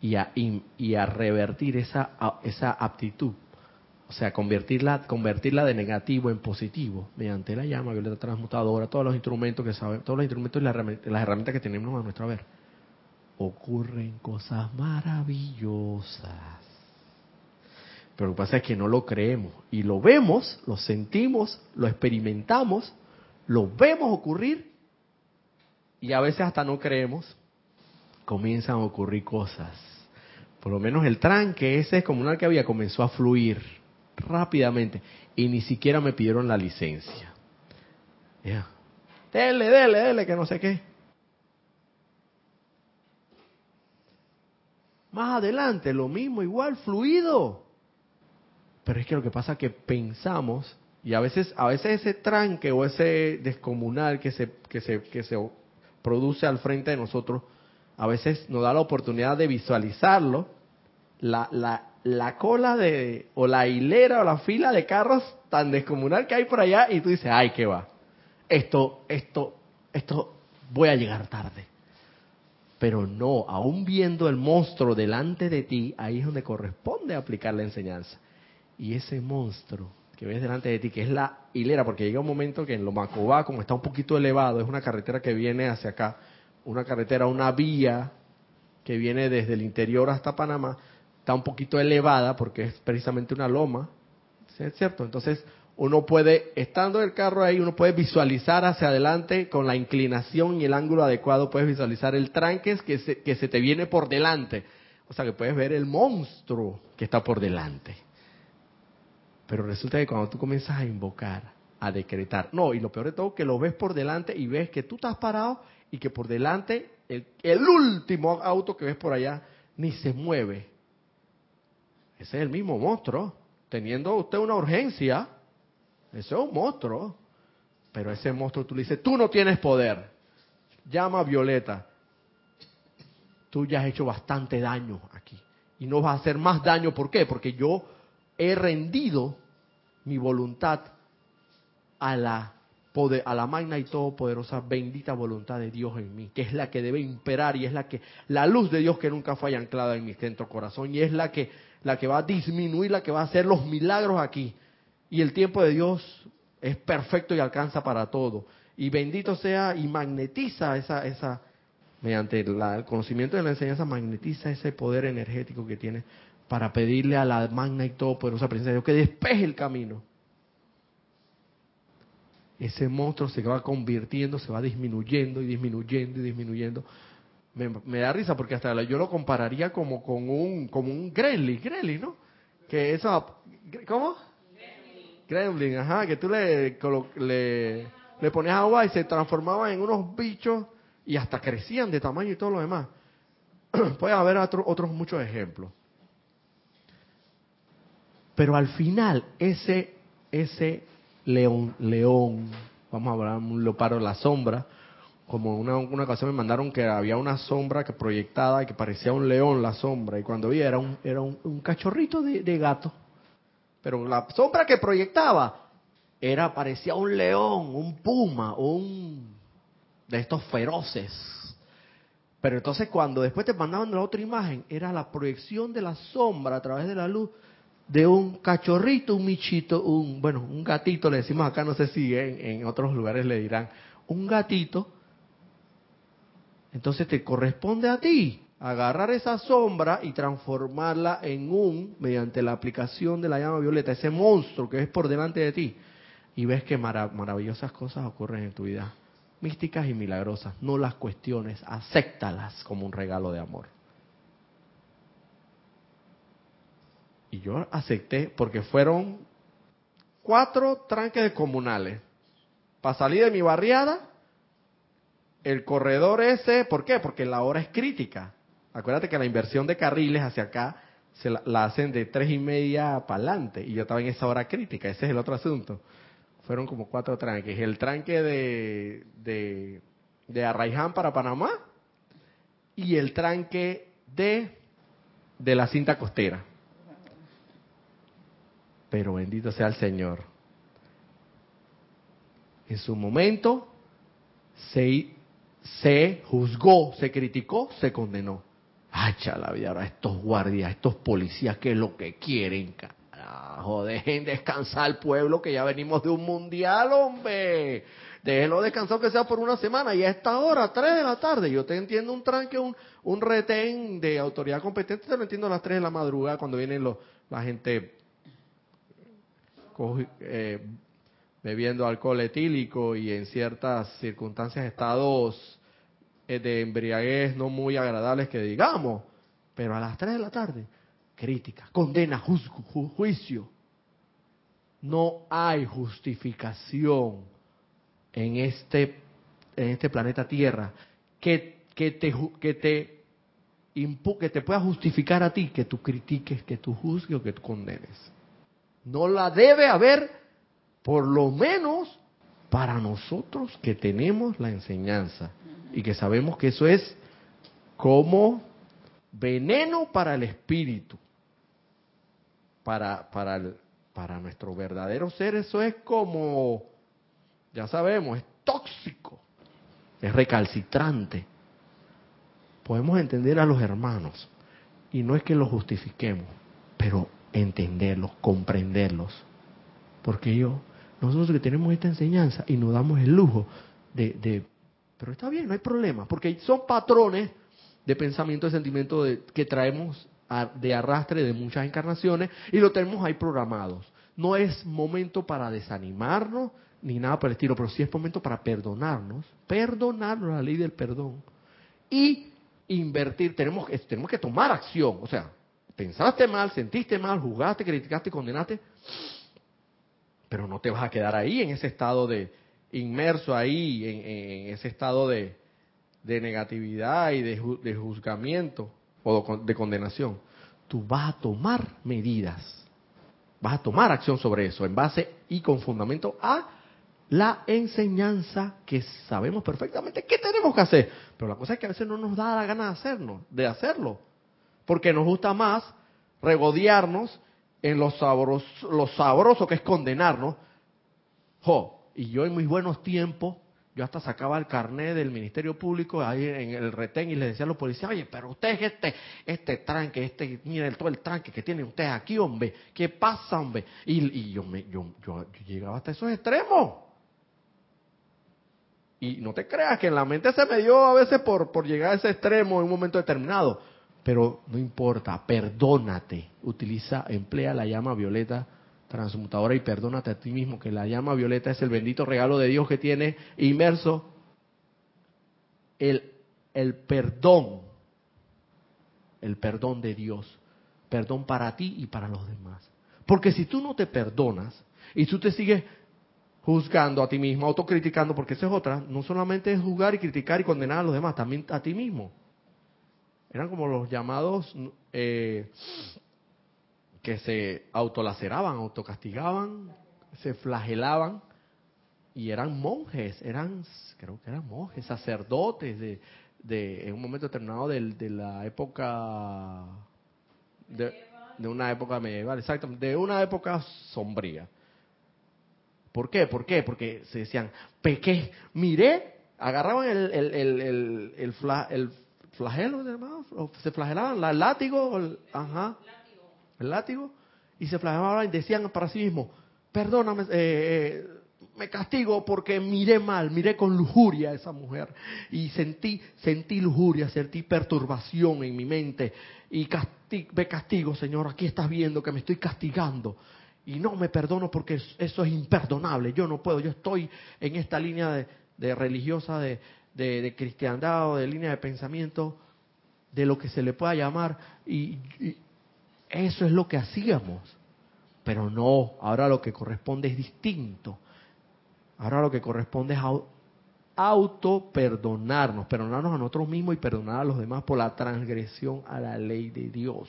y a, y a revertir esa, esa aptitud, o sea, convertirla, convertirla de negativo en positivo mediante la llama violeta transmutadora, todos los instrumentos que sabemos, todos los instrumentos y las herramientas, que tenemos a nuestra ver, ocurren cosas maravillosas. Pero lo que pasa es que no lo creemos y lo vemos, lo sentimos, lo experimentamos, lo vemos ocurrir y a veces hasta no creemos, comienzan a ocurrir cosas. Por lo menos el tranque ese comunal que había comenzó a fluir rápidamente y ni siquiera me pidieron la licencia. Ya. Dele, dele, dele, que no sé qué. Más adelante, lo mismo, igual, fluido. Pero es que lo que pasa es que pensamos, y a veces, a veces ese tranque o ese descomunal que se, que se, que se produce al frente de nosotros, a veces nos da la oportunidad de visualizarlo, la, la, la cola de, o la hilera o la fila de carros tan descomunal que hay por allá y tú dices, ay, qué va. Esto, esto, esto, voy a llegar tarde. Pero no, aún viendo el monstruo delante de ti, ahí es donde corresponde aplicar la enseñanza. Y ese monstruo que ves delante de ti, que es la hilera, porque llega un momento que en Lomacobá, como está un poquito elevado, es una carretera que viene hacia acá, una carretera, una vía que viene desde el interior hasta Panamá, está un poquito elevada porque es precisamente una loma, ¿es cierto? Entonces uno puede, estando el carro ahí, uno puede visualizar hacia adelante con la inclinación y el ángulo adecuado, puedes visualizar el tranque que se, que se te viene por delante. O sea que puedes ver el monstruo que está por delante. Pero resulta que cuando tú comienzas a invocar, a decretar, no, y lo peor de todo, que lo ves por delante y ves que tú estás parado y que por delante el, último auto que ves por allá ni se mueve, ese es el mismo monstruo. Teniendo usted una urgencia, ese es un monstruo. Pero ese monstruo tú le dices, tú no tienes poder. Llama a Violeta. Tú ya has hecho bastante daño aquí. Y no vas a hacer más daño. ¿Por qué? Porque yo he rendido mi voluntad a la, a la magna y todopoderosa bendita voluntad de Dios en mí, que es la que debe imperar y es la que, la luz de Dios que nunca fue anclada en mi centro corazón y es la que la que va a disminuir, la que va a hacer los milagros aquí. Y el tiempo de Dios es perfecto y alcanza para todo. Y bendito sea y magnetiza esa, esa mediante el conocimiento de la enseñanza, magnetiza ese poder energético que tiene para pedirle a la magna y todopoderosa presencia de Dios que despeje el camino. Ese monstruo se va convirtiendo, se va disminuyendo y disminuyendo y disminuyendo me, da risa porque hasta yo lo compararía como con un como un gremlin, gremlin, ¿no? Que eso, ¿cómo? Gremlin, ajá, que tú le, le, le ponías agua y se transformaban en unos bichos y hasta crecían de tamaño y todo lo demás. Puede haber otros muchos ejemplos. Pero al final, ese, ese león, león, vamos a hablar un leopardo la sombra, como una, una ocasión me mandaron que había una sombra que proyectada y que parecía un león la sombra y cuando vi era un, era un, cachorrito de, gato. Pero la sombra que proyectaba era parecía un león, un puma, un de estos feroces. Pero entonces cuando después te mandaban la otra imagen, era la proyección de la sombra a través de la luz de un cachorrito, un michito, un, bueno, un gatito, le decimos acá, no sé si en, otros lugares le dirán, un gatito entonces te corresponde a ti agarrar esa sombra y transformarla en un, mediante la aplicación de la llama violeta, ese monstruo que es por delante de ti. Y ves que maravillosas cosas ocurren en tu vida, místicas y milagrosas. No las cuestiones, acéptalas como un regalo de amor. Y yo acepté porque fueron cuatro tranques comunales. Para salir de mi barriada, el corredor ese, ¿por qué? Porque la hora es crítica. Acuérdate que la inversión de carriles hacia acá se la, hacen de tres y media para adelante. Y yo estaba en esa hora crítica, ese es el otro asunto. Fueron como cuatro tranques. El tranque de, de, de Arraiján para Panamá y el tranque de, de la cinta costera. Pero bendito sea el Señor. En su momento se, se juzgó, se criticó, se condenó. Ay, vida, ahora estos guardias, estos policías, ¿qué es lo que quieren? Carajo, dejen descansar al pueblo que ya venimos de un mundial, hombre. Déjenlo descansar que sea por una semana y a esta hora, tres de la tarde. Yo te entiendo un tranque, un, un retén de autoridad competente, te lo entiendo a las tres de la madrugada cuando vienen los, la gente eh, bebiendo alcohol etílico y en ciertas circunstancias estados eh, de embriaguez no muy agradables que digamos, pero a las 3 de la tarde, crítica, condena, juicio. No hay justificación en este, en este planeta Tierra que, que, te, que, te, que te pueda justificar a ti que tú critiques, que tú juzgues o que tú condenes. No la debe haber, por lo menos para nosotros que tenemos la enseñanza y que sabemos que eso es como veneno para el espíritu, para, para, para nuestro verdadero ser, eso es como, ya sabemos, es tóxico, es recalcitrante. Podemos entender a los hermanos y no es que los justifiquemos, pero entenderlos, comprenderlos. Porque yo, nosotros que tenemos esta enseñanza y nos damos el lujo de, de pero está bien, no hay problema, porque son patrones de pensamiento, de sentimiento de, que traemos de arrastre de muchas encarnaciones y lo tenemos ahí programados. No es momento para desanimarnos ni nada por el estilo, pero sí es momento para perdonarnos, perdonarnos la ley del perdón y invertir. Tenemos, tenemos que tomar acción, o sea, pensaste mal, sentiste mal, juzgaste, criticaste, condenaste, pero no te vas a quedar ahí en ese estado de, inmerso ahí en, ese estado de, negatividad y de, juzgamiento o de condenación, tú vas a tomar medidas, vas a tomar acción sobre eso en base y con fundamento a la enseñanza que sabemos perfectamente qué tenemos que hacer. Pero la cosa es que a veces no nos da la gana de, hacernos, de hacerlo, porque nos gusta más regodearnos en lo sabroso, lo sabroso que es condenarnos. Jo, y yo en mis buenos tiempos, yo hasta sacaba el carnet del Ministerio Público ahí en el retén y le decía a los policías, oye, pero usted es este, este tranque, este, miren todo el tranque que tiene usted aquí, hombre, ¿qué pasa, hombre? Y, yo, me, yo, llegaba hasta esos extremos. Y no te creas que en la mente se me dio a veces por llegar a ese extremo en un momento determinado. Pero no importa, perdónate. Utiliza, emplea la llama violeta transmutadora y perdónate a ti mismo, que la llama violeta es el bendito regalo de Dios que tiene inmerso el, el perdón, el perdón de Dios, perdón para ti y para los demás. Porque si tú no te perdonas y tú te sigues juzgando a ti mismo, autocriticando, porque esa es otra, no solamente es juzgar y criticar y condenar a los demás, también a ti mismo. Eran como los llamados eh, que se autolaceraban, autocastigaban, se flagelaban y eran monjes, eran, creo que eran monjes, sacerdotes de, de en un momento determinado de, de la época, de, de, una época medieval, exactamente, de una época sombría. ¿Por qué? ¿Por qué? Porque se decían, pequé, miré, agarraban el, el, el, el, el, flagelo, se flagelaban, el látigo, ajá, el látigo, y se flagelaban y decían para sí mismos, perdóname, eh, eh, me castigo porque miré mal, miré con lujuria a esa mujer y sentí, sentí lujuria, sentí perturbación en mi mente y me castigo, Señor, aquí estás viendo que me estoy castigando y no me perdono porque eso es imperdonable, yo no puedo, yo estoy en esta línea de, religiosa, de, de, cristiandad o de línea de pensamiento, de lo que se le pueda llamar y eso es lo que hacíamos. Pero no, ahora lo que corresponde es distinto. Ahora lo que corresponde es auto perdonarnos, perdonarnos a nosotros mismos y perdonar a los demás por la transgresión a la ley de Dios,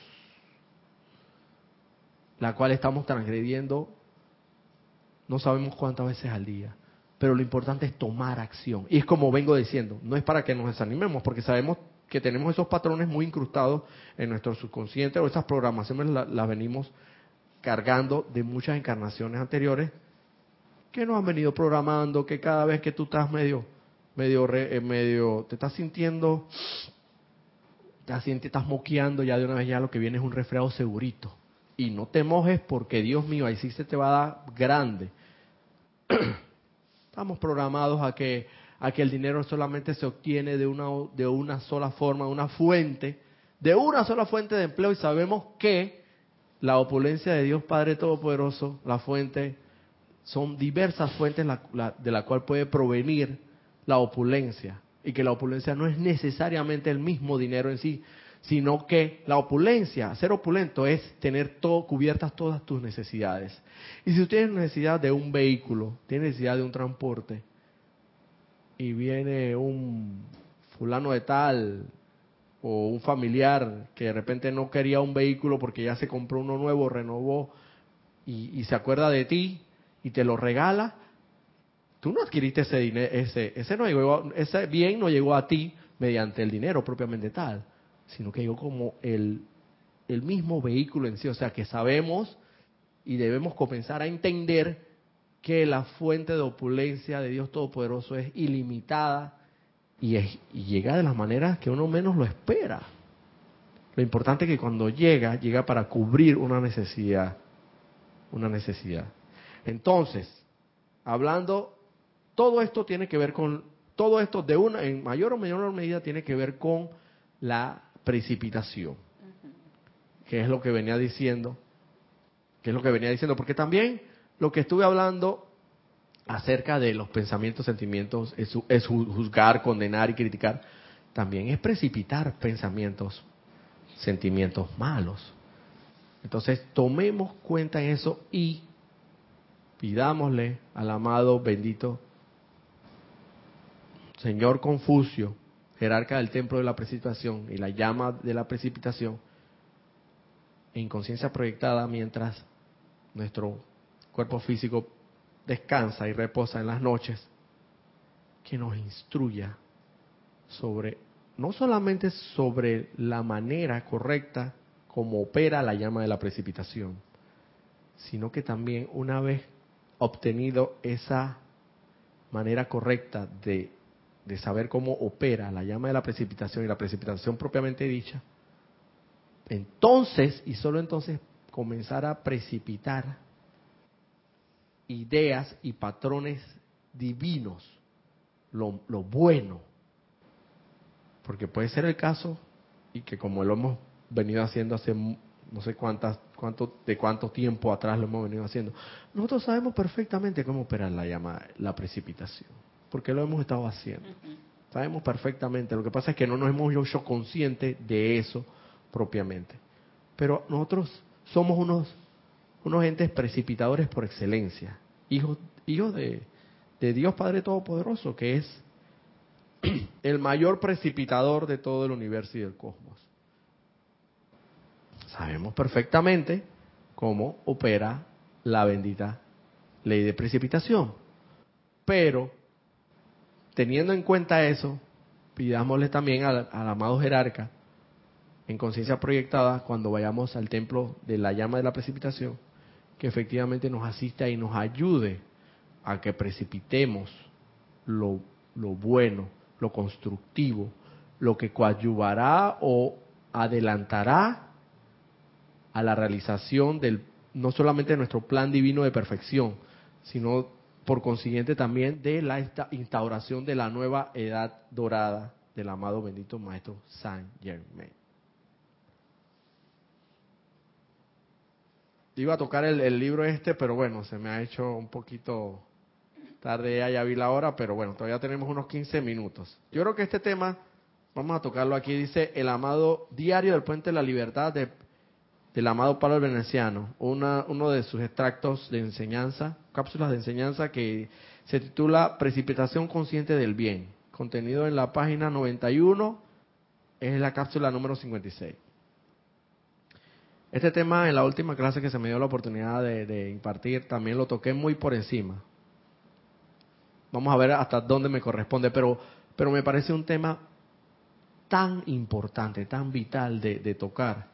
la cual estamos transgrediendo no sabemos cuántas veces al día. Pero lo importante es tomar acción. Y es como vengo diciendo, no es para que nos desanimemos, porque sabemos que tenemos esos patrones muy incrustados en nuestro subconsciente o esas programaciones las venimos cargando de muchas encarnaciones anteriores que nos han venido programando, que cada vez que tú estás medio, medio, eh, medio, te estás sintiendo, te sientes, estás moqueando, ya de una vez ya lo que viene es un resfriado segurito. Y no te mojes porque Dios mío, ahí sí se te va a dar grande. Estamos programados a que, a que el dinero solamente se obtiene de una, de una sola forma, una fuente, de una sola fuente de empleo y sabemos que la opulencia de Dios Padre Todopoderoso, la fuente, son diversas fuentes de la cual puede provenir la opulencia y que la opulencia no es necesariamente el mismo dinero en sí, sino que la opulencia, ser opulento es tener todo, cubiertas todas tus necesidades. Y si usted tiene necesidad de un vehículo, tiene necesidad de un transporte, y viene un fulano de tal o un familiar que de repente no quería un vehículo porque ya se compró uno nuevo, renovó y, se acuerda de ti y te lo regala, tú no adquiriste ese dinero, ese, ese, no llegó, ese bien no llegó a ti mediante el dinero propiamente tal sino que llegó como el, el mismo vehículo en sí. O sea, que sabemos y debemos comenzar a entender que la fuente de opulencia de Dios Todopoderoso es ilimitada y, y llega de las maneras que uno menos lo espera. Lo importante es que cuando llega, llega para cubrir una necesidad. Una necesidad. Entonces, hablando, todo esto tiene que ver con, todo esto de una, en mayor o menor medida tiene que ver con la precipitación. Que es lo que venía diciendo. Que es lo que venía diciendo. Porque también lo que estuve hablando acerca de los pensamientos, sentimientos, es, juzgar, condenar y criticar. También es precipitar pensamientos, sentimientos malos. Entonces, tomemos cuenta en eso y pidámosle al amado bendito Señor Confucio jerarca del templo de la precipitación y la llama de la precipitación en conciencia proyectada mientras nuestro cuerpo físico descansa y reposa en las noches, que nos instruya sobre, no solamente sobre la manera correcta como opera la llama de la precipitación, sino que también una vez obtenido esa manera correcta de de saber cómo opera la llama de la precipitación y la precipitación propiamente dicha, entonces y solo entonces comenzar a precipitar ideas y patrones divinos, lo, bueno. Porque puede ser el caso, y que como lo hemos venido haciendo hace no sé cuántas, cuánto, de cuánto tiempo atrás lo hemos venido haciendo, nosotros sabemos perfectamente cómo opera la llama, la precipitación porque lo hemos estado haciendo. Sabemos perfectamente. Lo que pasa es que no nos hemos hecho conscientes de eso propiamente. Pero nosotros somos unos, unos entes precipitadores por excelencia. Hijos, hijos de, de Dios Padre Todopoderoso, que es el mayor precipitador de todo el universo y del cosmos. Sabemos perfectamente cómo opera la bendita ley de precipitación. Pero teniendo en cuenta eso, pidámosle también al, amado jerarca, en conciencia proyectada, cuando vayamos al templo de la llama de la precipitación, que efectivamente nos asista y nos ayude a que precipitemos lo, lo bueno, lo constructivo, lo que coadyuvará o adelantará a la realización del no solamente de nuestro plan divino de perfección, sino por consiguiente también de la instauración de la nueva edad dorada del amado bendito Maestro Saint Germain. Iba a tocar el, libro este, pero bueno, se me ha hecho un poquito tarde, ya, ya vi la hora, pero bueno, todavía tenemos unos 15 minutos. Yo creo que este tema, vamos a tocarlo aquí, dice el amado diario del puente de la libertad de del amado Pablo Veneciano, uno de sus extractos de enseñanza, cápsulas de enseñanza que se titula Precipitación consciente del bien, contenido en la página 91, es la cápsula número 56. Este tema en la última clase que se me dio la oportunidad de, impartir también lo toqué muy por encima. Vamos a ver hasta dónde me corresponde, pero, pero me parece un tema tan importante, tan vital de tocar,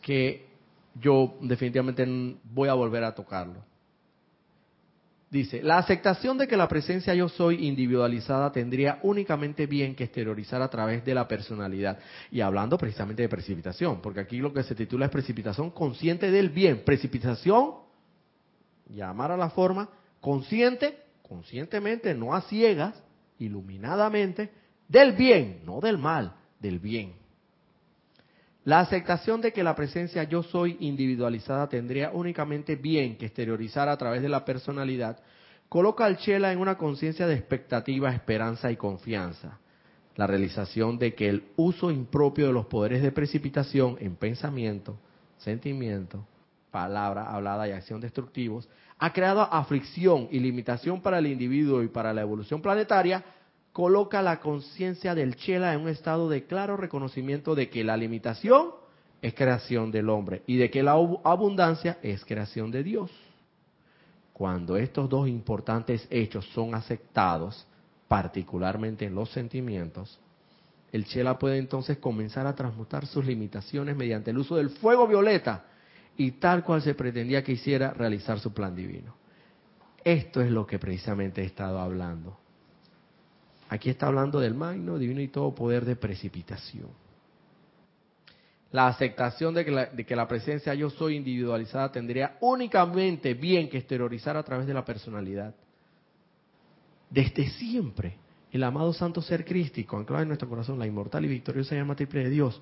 que yo definitivamente voy a volver a tocarlo. Dice, la aceptación de que la presencia yo soy individualizada tendría únicamente bien que exteriorizar a través de la personalidad. Y hablando precisamente de precipitación, porque aquí lo que se titula es precipitación consciente del bien. Precipitación, llamar a la forma, consciente, conscientemente, no a ciegas, iluminadamente, del bien, no del mal, del bien. La aceptación de que la presencia yo soy individualizada tendría únicamente bien que exteriorizar a través de la personalidad, coloca al Chela en una conciencia de expectativa, esperanza y confianza. La realización de que el uso impropio de los poderes de precipitación en pensamiento, sentimiento, palabra hablada y acción destructivos ha creado aflicción y limitación para el individuo y para la evolución planetaria, coloca la conciencia del Chela en un estado de claro reconocimiento de que la limitación es creación del hombre y de que la abundancia es creación de Dios. Cuando estos dos importantes hechos son aceptados, particularmente en los sentimientos, el Chela puede entonces comenzar a transmutar sus limitaciones mediante el uso del fuego violeta y tal cual se pretendía que hiciera realizar su plan divino. Esto es lo que precisamente he estado hablando Aquí está hablando del magno, divino y todo poder de precipitación. La aceptación de que la, presencia yo soy individualizada tendría únicamente bien que exteriorizar a través de la personalidad. Desde siempre, el amado santo ser crístico, anclado en nuestro corazón, la inmortal y victoriosa llama triple de Dios,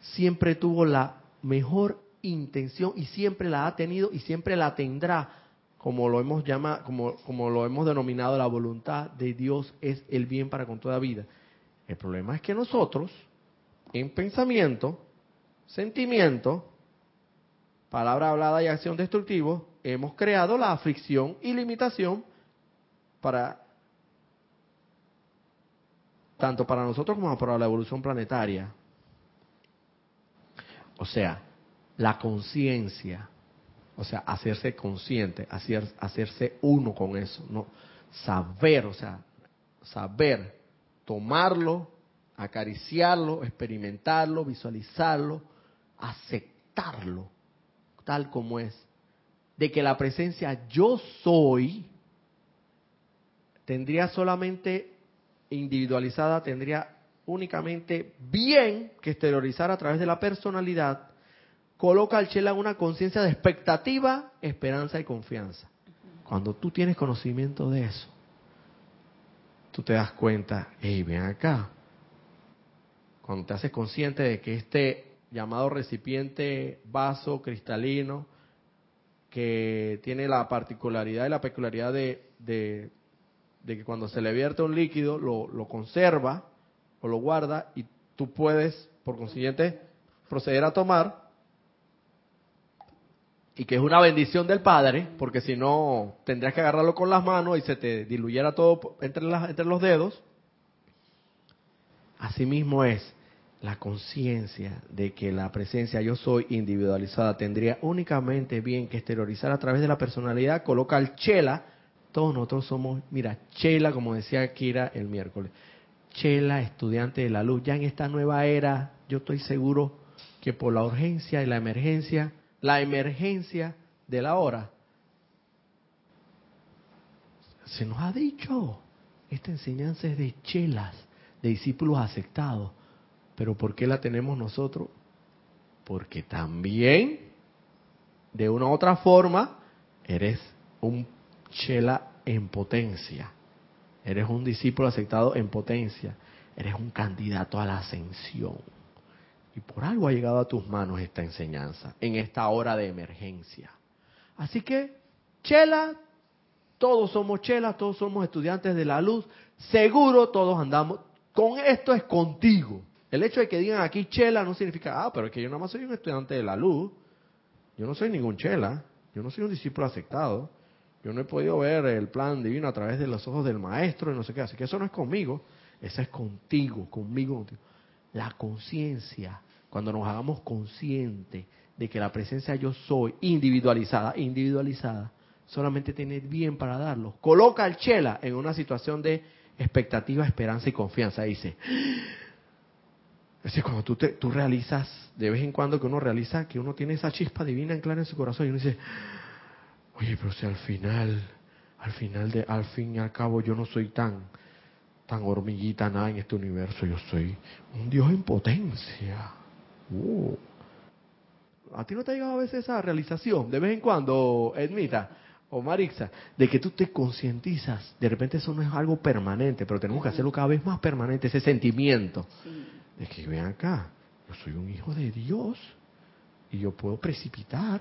siempre tuvo la mejor intención y siempre la ha tenido y siempre la tendrá como lo hemos llama, como, como lo hemos denominado, la voluntad de Dios es el bien para con toda vida. El problema es que nosotros, en pensamiento, sentimiento, palabra hablada y acción destructivo, hemos creado la aflicción y limitación para tanto para nosotros como para la evolución planetaria. O sea, la conciencia o sea, hacerse consciente, hacer, hacerse uno con eso, no saber, o sea, saber tomarlo, acariciarlo, experimentarlo, visualizarlo, aceptarlo tal como es, de que la presencia yo soy tendría solamente individualizada, tendría únicamente bien que exteriorizar a través de la personalidad coloca al Chela una conciencia de expectativa, esperanza y confianza. Cuando tú tienes conocimiento de eso, tú te das cuenta, hey, ven acá. Cuando te haces consciente de que este llamado recipiente vaso cristalino, que tiene la particularidad y la peculiaridad de, de, que cuando se le vierte un líquido lo, lo conserva o lo guarda y tú puedes, por consiguiente, proceder a tomar, y que es una bendición del Padre, porque si no tendrías que agarrarlo con las manos y se te diluyera todo entre, las, entre los dedos. Asimismo es la conciencia de que la presencia yo soy individualizada tendría únicamente bien que exteriorizar a través de la personalidad, coloca el chela, todos nosotros somos, mira, chela, como decía Kira el miércoles, chela, estudiante de la luz, ya en esta nueva era, yo estoy seguro que por la urgencia y la emergencia, la emergencia de la hora. Se nos ha dicho, esta enseñanza es de chelas, de discípulos aceptados. Pero ¿por qué la tenemos nosotros? Porque también, de una u otra forma, eres un chela en potencia. Eres un discípulo aceptado en potencia. Eres un candidato a la ascensión. Y por algo ha llegado a tus manos esta enseñanza en esta hora de emergencia. Así que, chela, todos somos chelas, todos somos estudiantes de la luz, seguro todos andamos, con esto es contigo, El hecho de que digan aquí chela no significa, ah, pero es que yo nada más soy un estudiante de la luz. Yo no soy ningún chela. Yo no soy un discípulo aceptado. Yo no he podido ver el plan divino a través de los ojos del maestro y no sé qué. Así que eso no es conmigo. Eso es contigo, conmigo, contigo. La conciencia, cuando nos hagamos conscientes de que la presencia yo soy individualizada, individualizada, solamente tiene bien para darlo. Coloca al chela en una situación de expectativa, esperanza y confianza. Dice, es cuando tú, te, tú realizas, de vez en cuando que uno realiza que uno tiene esa chispa divina en clara en su corazón y uno dice, oye, pero si al final, al final de, al fin y al cabo yo no soy tan, tan hormiguita nada en este universo, yo soy un Dios en potencia. Uh. ¿A ti no te ha llegado a veces esa realización? De vez en cuando, Edmita o Marixa, de que tú te concientizas, de repente eso no es algo permanente, pero tenemos que hacerlo cada vez más permanente, ese sentimiento. De que ven acá, yo soy un hijo de Dios y yo puedo precipitar.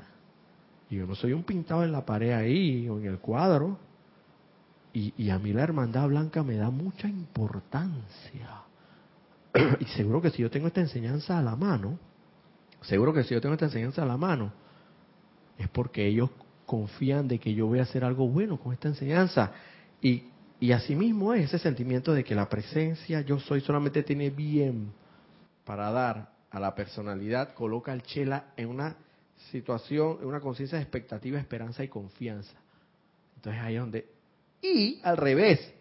Y yo no soy un pintado en la pared ahí o en el cuadro. Y, y a mí la hermandad blanca me da mucha importancia. y seguro que si yo tengo esta enseñanza a la mano, seguro que si yo tengo esta enseñanza a la mano, es porque ellos confían de que yo voy a hacer algo bueno con esta enseñanza. Y, y asimismo es ese sentimiento de que la presencia yo soy solamente tiene bien para dar a la personalidad, coloca al chela en una situación, en una conciencia de expectativa, esperanza y confianza. Entonces ahí es donde... Y al revés,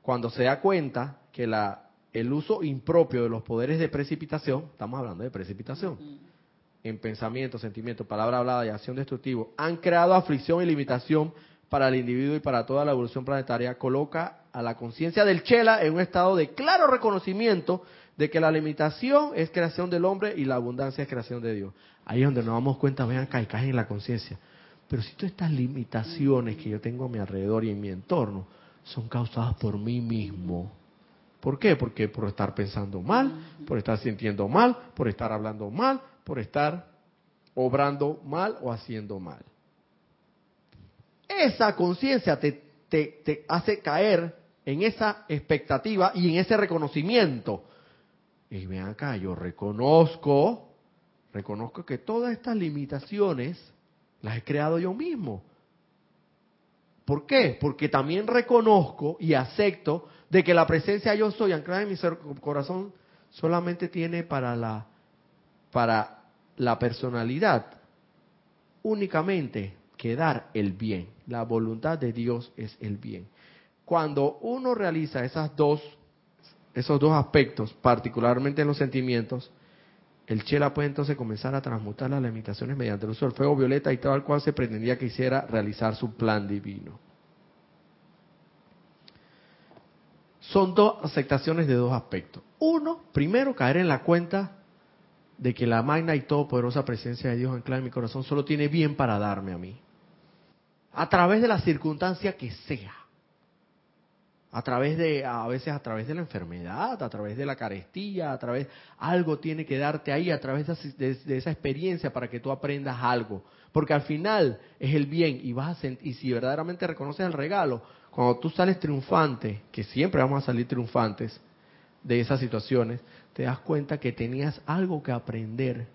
cuando se da cuenta que la el uso impropio de los poderes de precipitación, estamos hablando de precipitación, en pensamiento, sentimiento, palabra hablada y acción destructivo, han creado aflicción y limitación para el individuo y para toda la evolución planetaria, coloca a la conciencia del Chela en un estado de claro reconocimiento de que la limitación es creación del hombre y la abundancia es creación de Dios. Ahí es donde nos damos cuenta, vean caen en la conciencia. Pero si todas estas limitaciones que yo tengo a mi alrededor y en mi entorno son causadas por mí mismo, ¿Por qué? Porque por estar pensando mal, por estar sintiendo mal, por estar hablando mal, por estar obrando mal o haciendo mal. Esa conciencia te, te, hace caer en esa expectativa y en ese reconocimiento. Y ven acá, yo reconozco, reconozco que todas estas limitaciones las he creado yo mismo. ¿Por qué? Porque también reconozco y acepto de que la presencia yo soy anclada en mi corazón solamente tiene para la para la personalidad únicamente que dar el bien. La voluntad de Dios es el bien. Cuando uno realiza esas dos esos dos aspectos, particularmente en los sentimientos, el chela puede entonces comenzar a transmutar las limitaciones mediante el uso del fuego violeta y tal cual se pretendía que hiciera realizar su plan divino. son dos aceptaciones de dos aspectos. Uno, primero, caer en la cuenta de que la magna y todopoderosa presencia de Dios anclada en mi corazón solo tiene bien para darme a mí. A través de la circunstancia que sea. A través de, a veces a través de la enfermedad, a través de la carestía, a través, algo tiene que darte ahí, a través de, esa experiencia para que tú aprendas algo. Porque al final es el bien y vas a y si verdaderamente reconoces el regalo, cuando tú sales triunfante, que siempre vamos a salir triunfantes de esas situaciones, te das cuenta que tenías algo que aprender,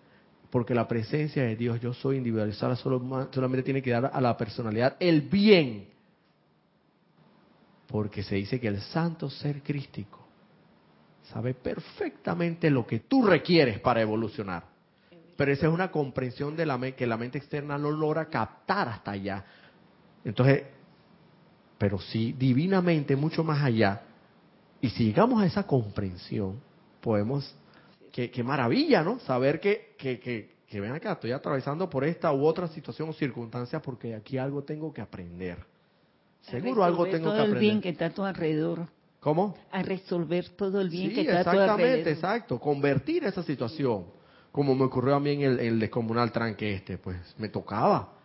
porque la presencia de Dios, yo soy individualizada, solamente tiene que dar a la personalidad el bien, porque se dice que el santo ser crístico sabe perfectamente lo que tú requieres para evolucionar. Pero esa es una comprensión de la que la mente externa no logra captar hasta allá. Entonces, pero sí divinamente mucho más allá. Y si llegamos a esa comprensión, podemos, qué, maravilla, ¿no? Saber que, que, que, que ven acá, estoy atravesando por esta u otra situación o circunstancia porque aquí algo tengo que aprender. Seguro algo tengo que aprender. todo el bien que está a tu alrededor. ¿Cómo? A resolver todo el bien que está a tu alrededor. Exactamente, exacto. Convertir esa situación. Como me ocurrió a mí en el, el descomunal tranque este, pues me tocaba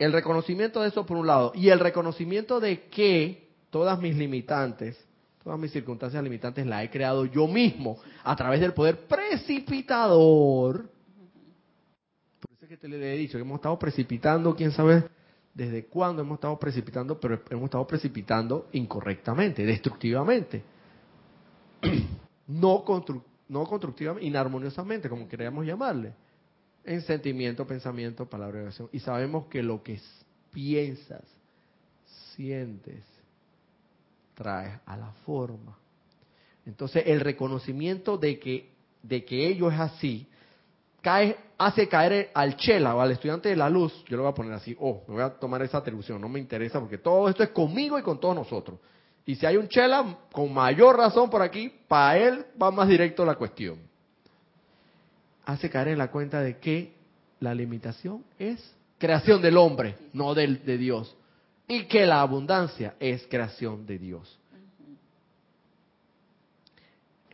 El reconocimiento de eso por un lado y el reconocimiento de que todas mis limitantes, todas mis circunstancias limitantes las he creado yo mismo a través del poder precipitador. Que te le he dicho que hemos estado precipitando, quién sabe desde cuándo hemos estado precipitando, pero hemos estado precipitando incorrectamente, destructivamente. no, no constructivamente, inarmoniosamente, como queríamos llamarle, en sentimiento, pensamiento, palabra y oración. Y sabemos que lo que piensas, sientes, traes a la forma. Entonces, el reconocimiento de que, de que ello es así, cae, hace caer al chela o al estudiante de la luz, yo lo voy a poner así, oh, me voy a tomar esa atribución, no me interesa porque todo esto es conmigo y con todos nosotros. Y si hay un chela, con mayor razón por aquí, para él va más directo la cuestión. Hace caer en la cuenta de que la limitación es creación del hombre, no del, de Dios. Y que la abundancia es creación de Dios.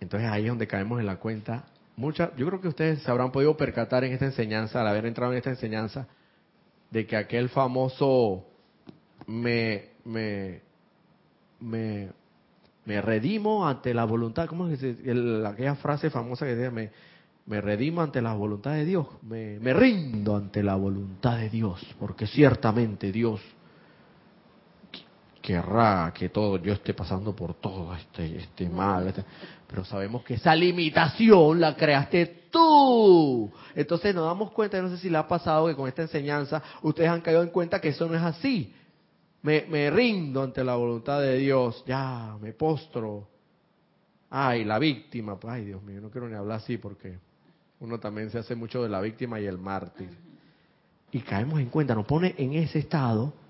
Entonces ahí es donde caemos en la cuenta. Mucha, yo creo que ustedes se habrán podido percatar en esta enseñanza, al haber entrado en esta enseñanza, de que aquel famoso me, me, me, me redimo ante la voluntad, ¿cómo es aquella frase famosa que dice, me, me redimo ante la voluntad de Dios, me, me, rindo ante la voluntad de Dios, porque ciertamente Dios querrá que todo yo esté pasando por todo este, este mal, este, pero sabemos que esa limitación la creaste tú. Entonces nos damos cuenta, no sé si le ha pasado que con esta enseñanza ustedes han caído en cuenta que eso no es así, me, rindo ante la voluntad de Dios, ya, me postro. Ay, la víctima, pues, ay Dios mío, no quiero ni hablar así porque uno también se hace mucho de la víctima y el mártir. Y caemos en cuenta, nos pone en ese estado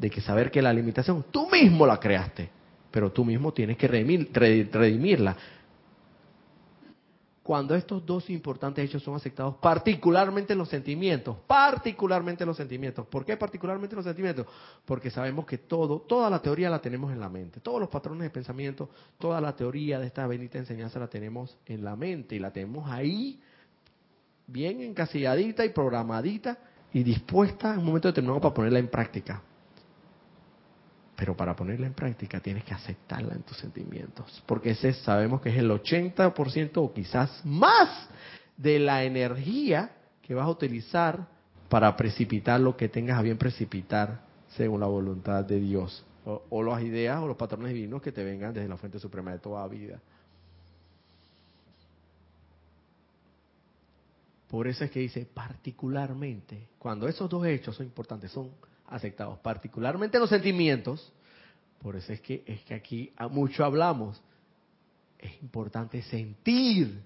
de que saber que la limitación tú mismo la creaste, pero tú mismo tienes que redimirla cuando estos dos importantes hechos son aceptados, particularmente los sentimientos, particularmente los sentimientos. ¿Por qué particularmente los sentimientos? Porque sabemos que todo, toda la teoría la tenemos en la mente, todos los patrones de pensamiento, toda la teoría de esta bendita enseñanza la tenemos en la mente y la tenemos ahí bien encasilladita y programadita y dispuesta en un momento determinado para ponerla en práctica. Pero para ponerla en práctica tienes que aceptarla en tus sentimientos, porque ese sabemos que es el 80% o quizás más de la energía que vas a utilizar para precipitar lo que tengas a bien precipitar según la voluntad de Dios, o, o las ideas o los patrones divinos que te vengan desde la fuente suprema de toda vida. Por eso es que dice particularmente, cuando esos dos hechos son importantes, son aceptados, particularmente los sentimientos. Por eso es que es que aquí mucho hablamos. Es importante sentir,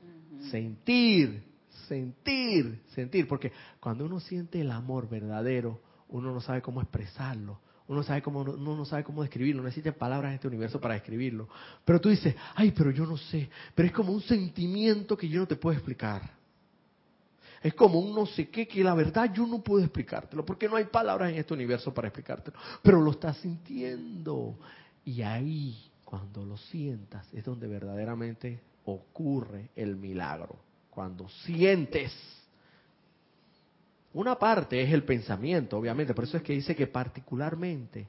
sentir, sentir, sentir, porque cuando uno siente el amor verdadero, uno no sabe cómo expresarlo, uno sabe cómo uno no sabe cómo describirlo, no existen palabras en este universo para describirlo. Pero tú dices, "Ay, pero yo no sé", pero es como un sentimiento que yo no te puedo explicar es como un no sé qué que la verdad yo no puedo explicártelo, porque no hay palabras en este universo para explicártelo, pero lo estás sintiendo. Y ahí, cuando lo sientas, es donde verdaderamente ocurre el milagro, cuando sientes. Una parte es el pensamiento, obviamente, por eso es que dice que particularmente,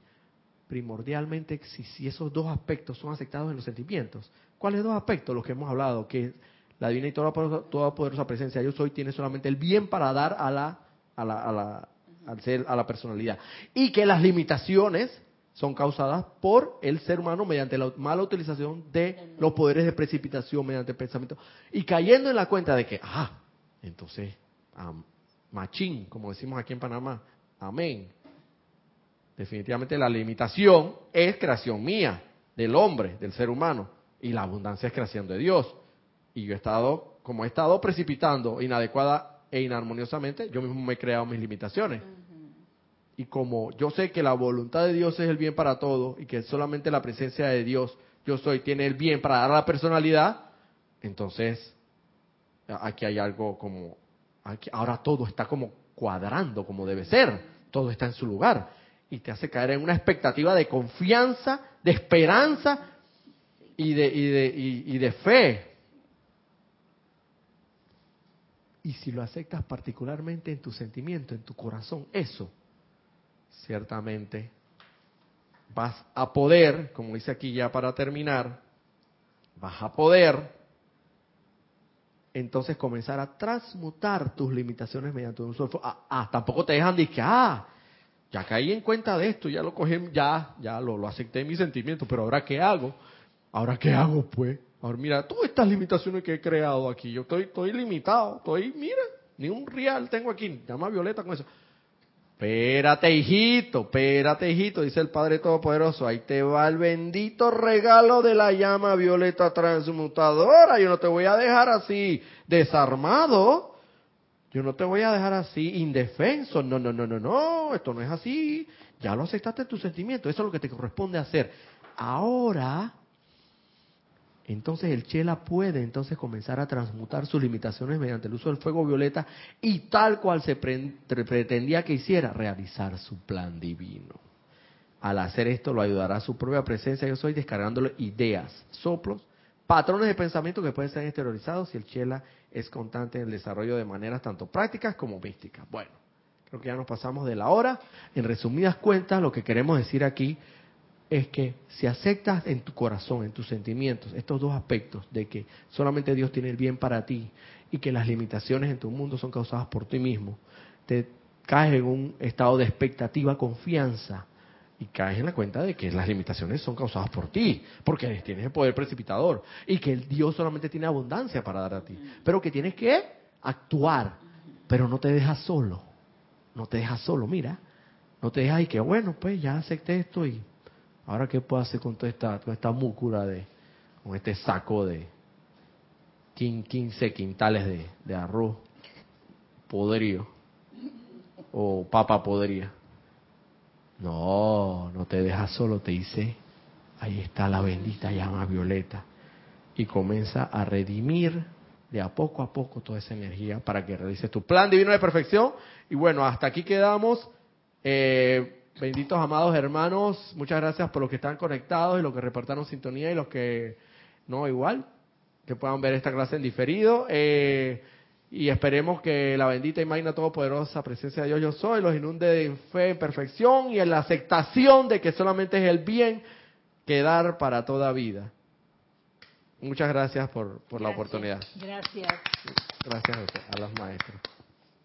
primordialmente, si, esos dos aspectos son aceptados en los sentimientos, ¿cuáles dos aspectos? Los que hemos hablado, que la divina y toda, toda poderosa presencia yo soy tiene solamente el bien para dar a la, a la, a la, al ser, a la personalidad. Y que las limitaciones son causadas por el ser humano mediante la mala utilización de los poderes de precipitación mediante el pensamiento. Y cayendo en la cuenta de que, ah, entonces, machín, como decimos aquí en Panamá, amén. Definitivamente la limitación es creación mía, del hombre, del ser humano, y la abundancia es creación de Dios. Y yo he estado, como he estado precipitando inadecuada e inarmoniosamente, yo mismo me he creado mis limitaciones. Y como yo sé que la voluntad de Dios es el bien para todo y que solamente la presencia de Dios, yo soy, tiene el bien para dar a la personalidad, entonces aquí hay algo como, aquí, ahora todo está como cuadrando como debe ser, todo está en su lugar. Y te hace caer en una expectativa de confianza, de esperanza y de, y de, y de fe y si lo aceptas particularmente en tu sentimiento, en tu corazón, eso, ciertamente vas a poder, como dice aquí ya para terminar, vas a poder entonces comenzar a transmutar tus limitaciones mediante un solo ah, ah, tampoco te dejan de que, ah, ya caí en cuenta de esto, ya lo cogí, ya, ya lo, lo acepté en mi sentimiento, pero ahora qué hago? Ahora qué hago pues? Ahora mira, todas estas limitaciones que he creado aquí, yo estoy, estoy limitado, estoy, mira, ni un real tengo aquí, llama Violeta con eso. Espérate, hijito, espérate, hijito, dice el Padre Todopoderoso. Ahí te va el bendito regalo de la llama violeta transmutadora. Yo no te voy a dejar así desarmado. Yo no te voy a dejar así indefenso. No, no, no, no, no. Esto no es así. Ya lo aceptaste en tu sentimiento. Eso es lo que te corresponde hacer. Ahora, entonces el Chela puede entonces comenzar a transmutar sus limitaciones mediante el uso del fuego violeta y tal cual se pretendía que hiciera, realizar su plan divino. Al hacer esto lo ayudará a su propia presencia, yo soy descargándole ideas, soplos, patrones de pensamiento que pueden ser exteriorizados si el Chela es constante en el desarrollo de maneras tanto prácticas como místicas. Bueno, creo que ya nos pasamos de la hora. En resumidas cuentas, lo que queremos decir aquí es que si aceptas en tu corazón, en tus sentimientos, estos dos aspectos de que solamente Dios tiene el bien para ti y que las limitaciones en tu mundo son causadas por ti mismo, te caes en un estado de expectativa, confianza y caes en la cuenta de que las limitaciones son causadas por ti, porque tienes el poder precipitador y que el Dios solamente tiene abundancia para dar a ti, pero que tienes que actuar, pero no te dejas solo, no te dejas solo, mira, no te dejas y que bueno, pues ya acepté esto y Ahora, ¿qué puedo hacer con toda esta, toda esta múcula de, con este saco de 15 quintales de, de arroz podrido o papa podrida? No, no te dejas solo, te dice, ahí está la bendita llama violeta. Y comienza a redimir de a poco a poco toda esa energía para que realices tu plan divino de perfección. Y bueno, hasta aquí quedamos. Eh, Benditos amados hermanos, muchas gracias por los que están conectados y los que reportaron sintonía y los que no igual, que puedan ver esta clase en diferido. Eh, y esperemos que la bendita y magna todopoderosa presencia de Dios yo soy los inunde en fe, en perfección y en la aceptación de que solamente es el bien que dar para toda vida. Muchas gracias por, por la oportunidad. Gracias. Gracias a, a los maestros.